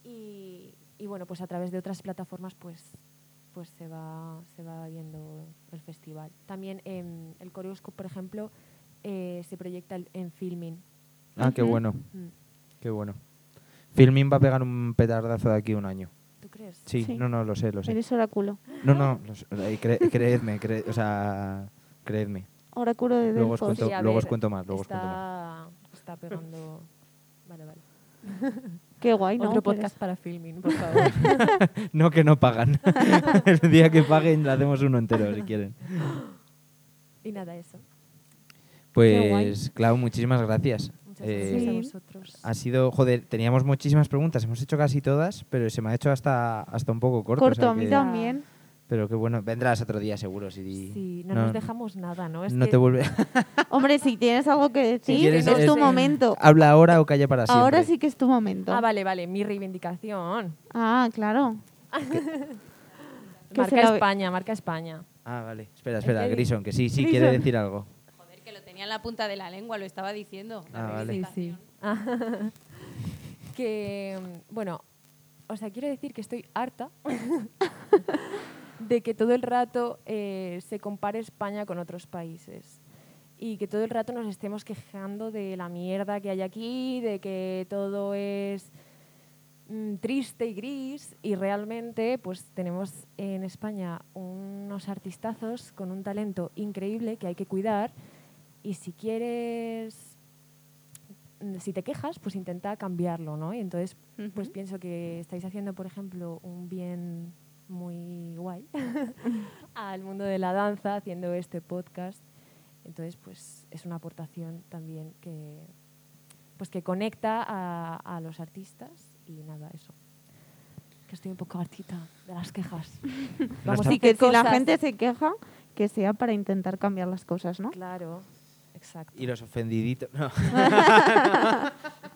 Y, y bueno, pues a través de otras plataformas pues pues se va se va viendo el festival. También em, el Coreoscope, por ejemplo, eh, se proyecta el- en Filming. Ah, qué bueno, Mm. qué bueno. Filmin va a pegar un petardazo de aquí a un año. ¿Tú crees? Sí, Sí. no, no, lo sé, lo sé. Eres oráculo. No, no, lo sé, eh, cre- creedme, cre- o sea, creedme. Oráculo de Luego os Delfos. cuento- Sí, luego os ver, cuento más, luego os cuento está, está pegando... Vale, vale. <laughs> Qué guay, ¿no? Otro podcast para Filming, por favor. <laughs> No, que no pagan. <laughs> El día que paguen le hacemos uno entero, si quieren. y nada, eso. Pues, Clau, muchísimas gracias. Muchas Eh, gracias a Sí. vosotros. Ha sido, joder, teníamos muchísimas preguntas, hemos hecho casi todas, pero se me ha hecho hasta, hasta un poco corto. o Corto, sea a mí que- también. Pero qué bueno, vendrás otro día seguro. Si, Sí, no, nos dejamos nada, ¿no? Es no que te vuelve. <laughs> Hombre, si tienes algo que decir, quieres, es tu momento. Habla ahora o calla para siempre. Ahora sí que es tu momento. Ah, vale, vale, mi reivindicación. Ah, claro. <laughs> Marca España, marca España. Ah, vale. Espera, espera, que- Grison, que sí, sí Grison. quiere decir algo. Joder, que lo tenía en la punta de la lengua, lo estaba diciendo. la Ah, vale. Sí, reivindicación. sí. <laughs> que, bueno, o sea, quiero decir que estoy harta de que todo el rato eh, se compare España con otros países y que todo el rato nos estemos quejando de la mierda que hay aquí, de que todo es mm, triste y gris y realmente pues tenemos en España unos artistazos con un talento increíble que hay que cuidar y si quieres mm, si te quejas pues intenta cambiarlo no y entonces pues pienso que estáis haciendo por ejemplo un bien muy guay <laughs> al mundo de la danza haciendo este podcast entonces pues es una aportación también que pues que conecta a, a los artistas y nada eso que estoy un poco hartita de las quejas <laughs> vamos a Así que si la gente se queja, que sea para intentar cambiar las cosas, ¿no? claro exacto Y los ofendiditos. No. <laughs>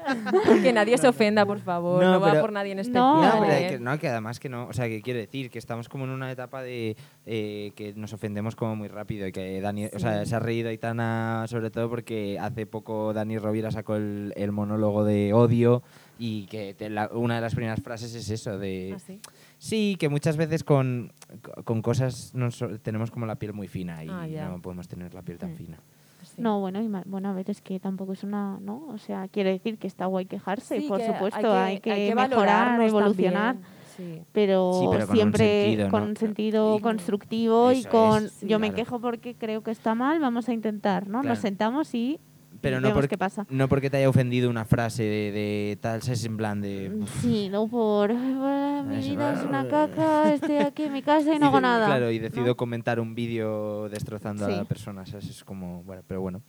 <laughs> que nadie se ofenda por favor No, no, va pero- por nadie en No. especial No, pero ¿eh? que, no, que además que no, o sea, que quiere decir que estamos como en una etapa de eh, que nos ofendemos como muy rápido y que Dani, o sea, Sí. se ha reído Aitana sobre todo porque hace poco Dani Rovira sacó el, el monólogo de odio y que te- la- una de las primeras frases es eso de ¿Ah, sí? sí, que muchas veces con, con cosas nos, tenemos como la piel muy fina y Ah, ya. no podemos tener la piel tan Mm. fina. Sí. No, bueno, y ma- bueno, a ver, es que tampoco es una, ¿no? O sea, quiere decir que está guay quejarse, Sí, por que supuesto, hay que, mejorar, evolucionar, también, sí. pero, Sí, pero con un siempre sentido, con un sentido Y- constructivo y con, es, sí, yo me quejo porque creo que está mal, vamos a intentar, ¿no? Claro. Nos sentamos y, Pero no porque, qué pasa. no porque te haya ofendido una frase de, de tal, es en plan de... Mm, Sí, no por, "Ay, bueno, mi vida es una caca, estoy aquí en mi <laughs> casa y no hago nada. Claro, y ¿no? decido comentar un vídeo destrozando a Sí. la persona. ¿sabes? Es como, bueno, pero bueno.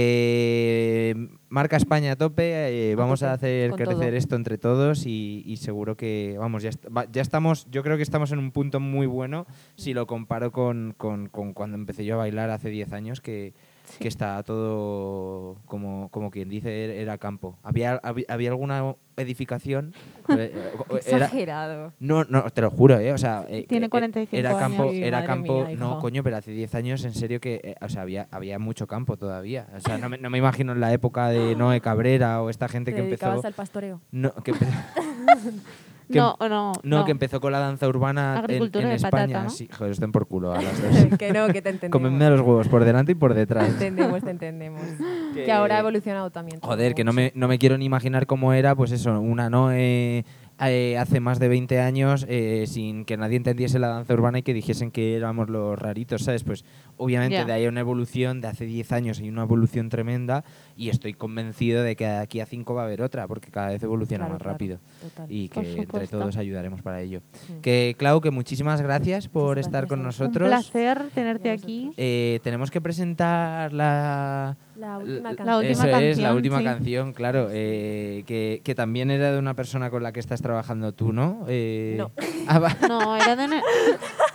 Que marca España a tope, eh, A vamos a hacer crecer todo. esto entre todos y, y seguro que, vamos, ya, est- ya estamos, yo creo que estamos en un punto muy bueno si lo comparo con, con- con cuando empecé yo a bailar hace 10 años, que, que está todo como, como quien dice, era campo. Había, había, había alguna edificación. <laughs> eh, eh, era- Exagerado. no, no, te lo juro, ¿eh? O sea, eh, Tiene 45 era campo, años. era Madre campo, mía, no, coño, pero hace 10 años, en serio que, eh, o sea, había, había mucho campo todavía. O sea, no me, no me imagino en la época de Noé Cabrera o esta gente ¿Te que empezó... al pastoreo? No, que empe- <laughs> <laughs> Que- no, no, No, que empezó con la danza urbana en, Agricultura en de España. patata, ¿no? Sí, joder, estén por culo a las <laughs> dos. que no, que te entendemos. Comenme los huevos por delante y por Te detrás. entendemos, te entendemos. <laughs> Que- que... ahora ha evolucionado también. Joder, que no me, no me quiero ni imaginar cómo era, pues eso, una no eh, eh, hace más de 20 años eh, sin que nadie entendiese la danza urbana y que dijesen que éramos los raritos, ¿sabes? Pues obviamente Ya. de ahí una evolución, de hace 10 años hay una evolución tremenda y estoy convencido de que de aquí a 5 va a haber otra, porque cada vez evoluciona Claro, más claro, rápido total. y que entre todos ayudaremos para ello. Mm. Que Clau, que muchísimas gracias por estar gracias con a Un nosotros. placer tenerte aquí. Eh, tenemos que presentar la, La última. La última Eso es, la canción, última sí. canción, claro. eh, que, que también era de una persona con la que estás trabajando tú, ¿no? Eh, No. <laughs> ah. No, era de una- <laughs>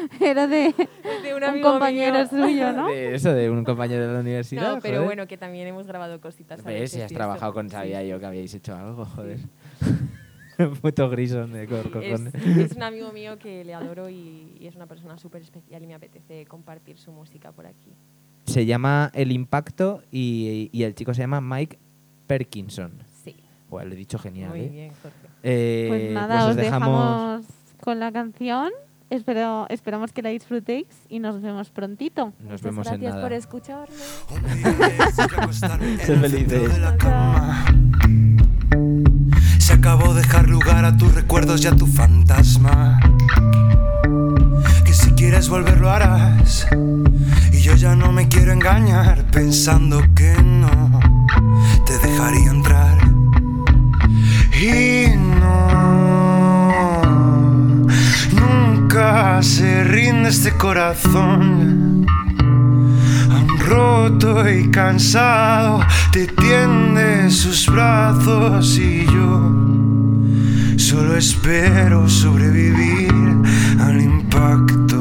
<laughs> era de de un, un amigo compañero mío. suyo, ¿no? De eso, de un compañero de la universidad. No, pero joder. bueno, que también hemos grabado cositas. ¿Ves? Si has y trabajado esto. con Sabía sí. yo que habíais hecho algo, joder. <laughs> Puto grisón de cor- Es, cojones. es un amigo mío que le adoro y, y es una persona súper especial y me apetece compartir su música por aquí. Se llama El Impacto y, y el chico se llama Mike Perkinson. Sí, Bueno, lo he dicho genial, muy ¿eh? bien, Jorge. Eh, Pues nada, os os dejamos con la canción. Espero, esperamos que la disfrutéis y nos vemos prontito. Nos Muchas vemos en gracias nada. por escucharme. En el felices. Se acabó dejar lugar a tus recuerdos y a tu fantasma. Que si quieres volverlo harás. Y yo ya no me quiero engañar pensando que no te dejaría entrar. Y se rinde este corazón. Aún roto y cansado, te tiende sus brazos y yo solo espero sobrevivir al impacto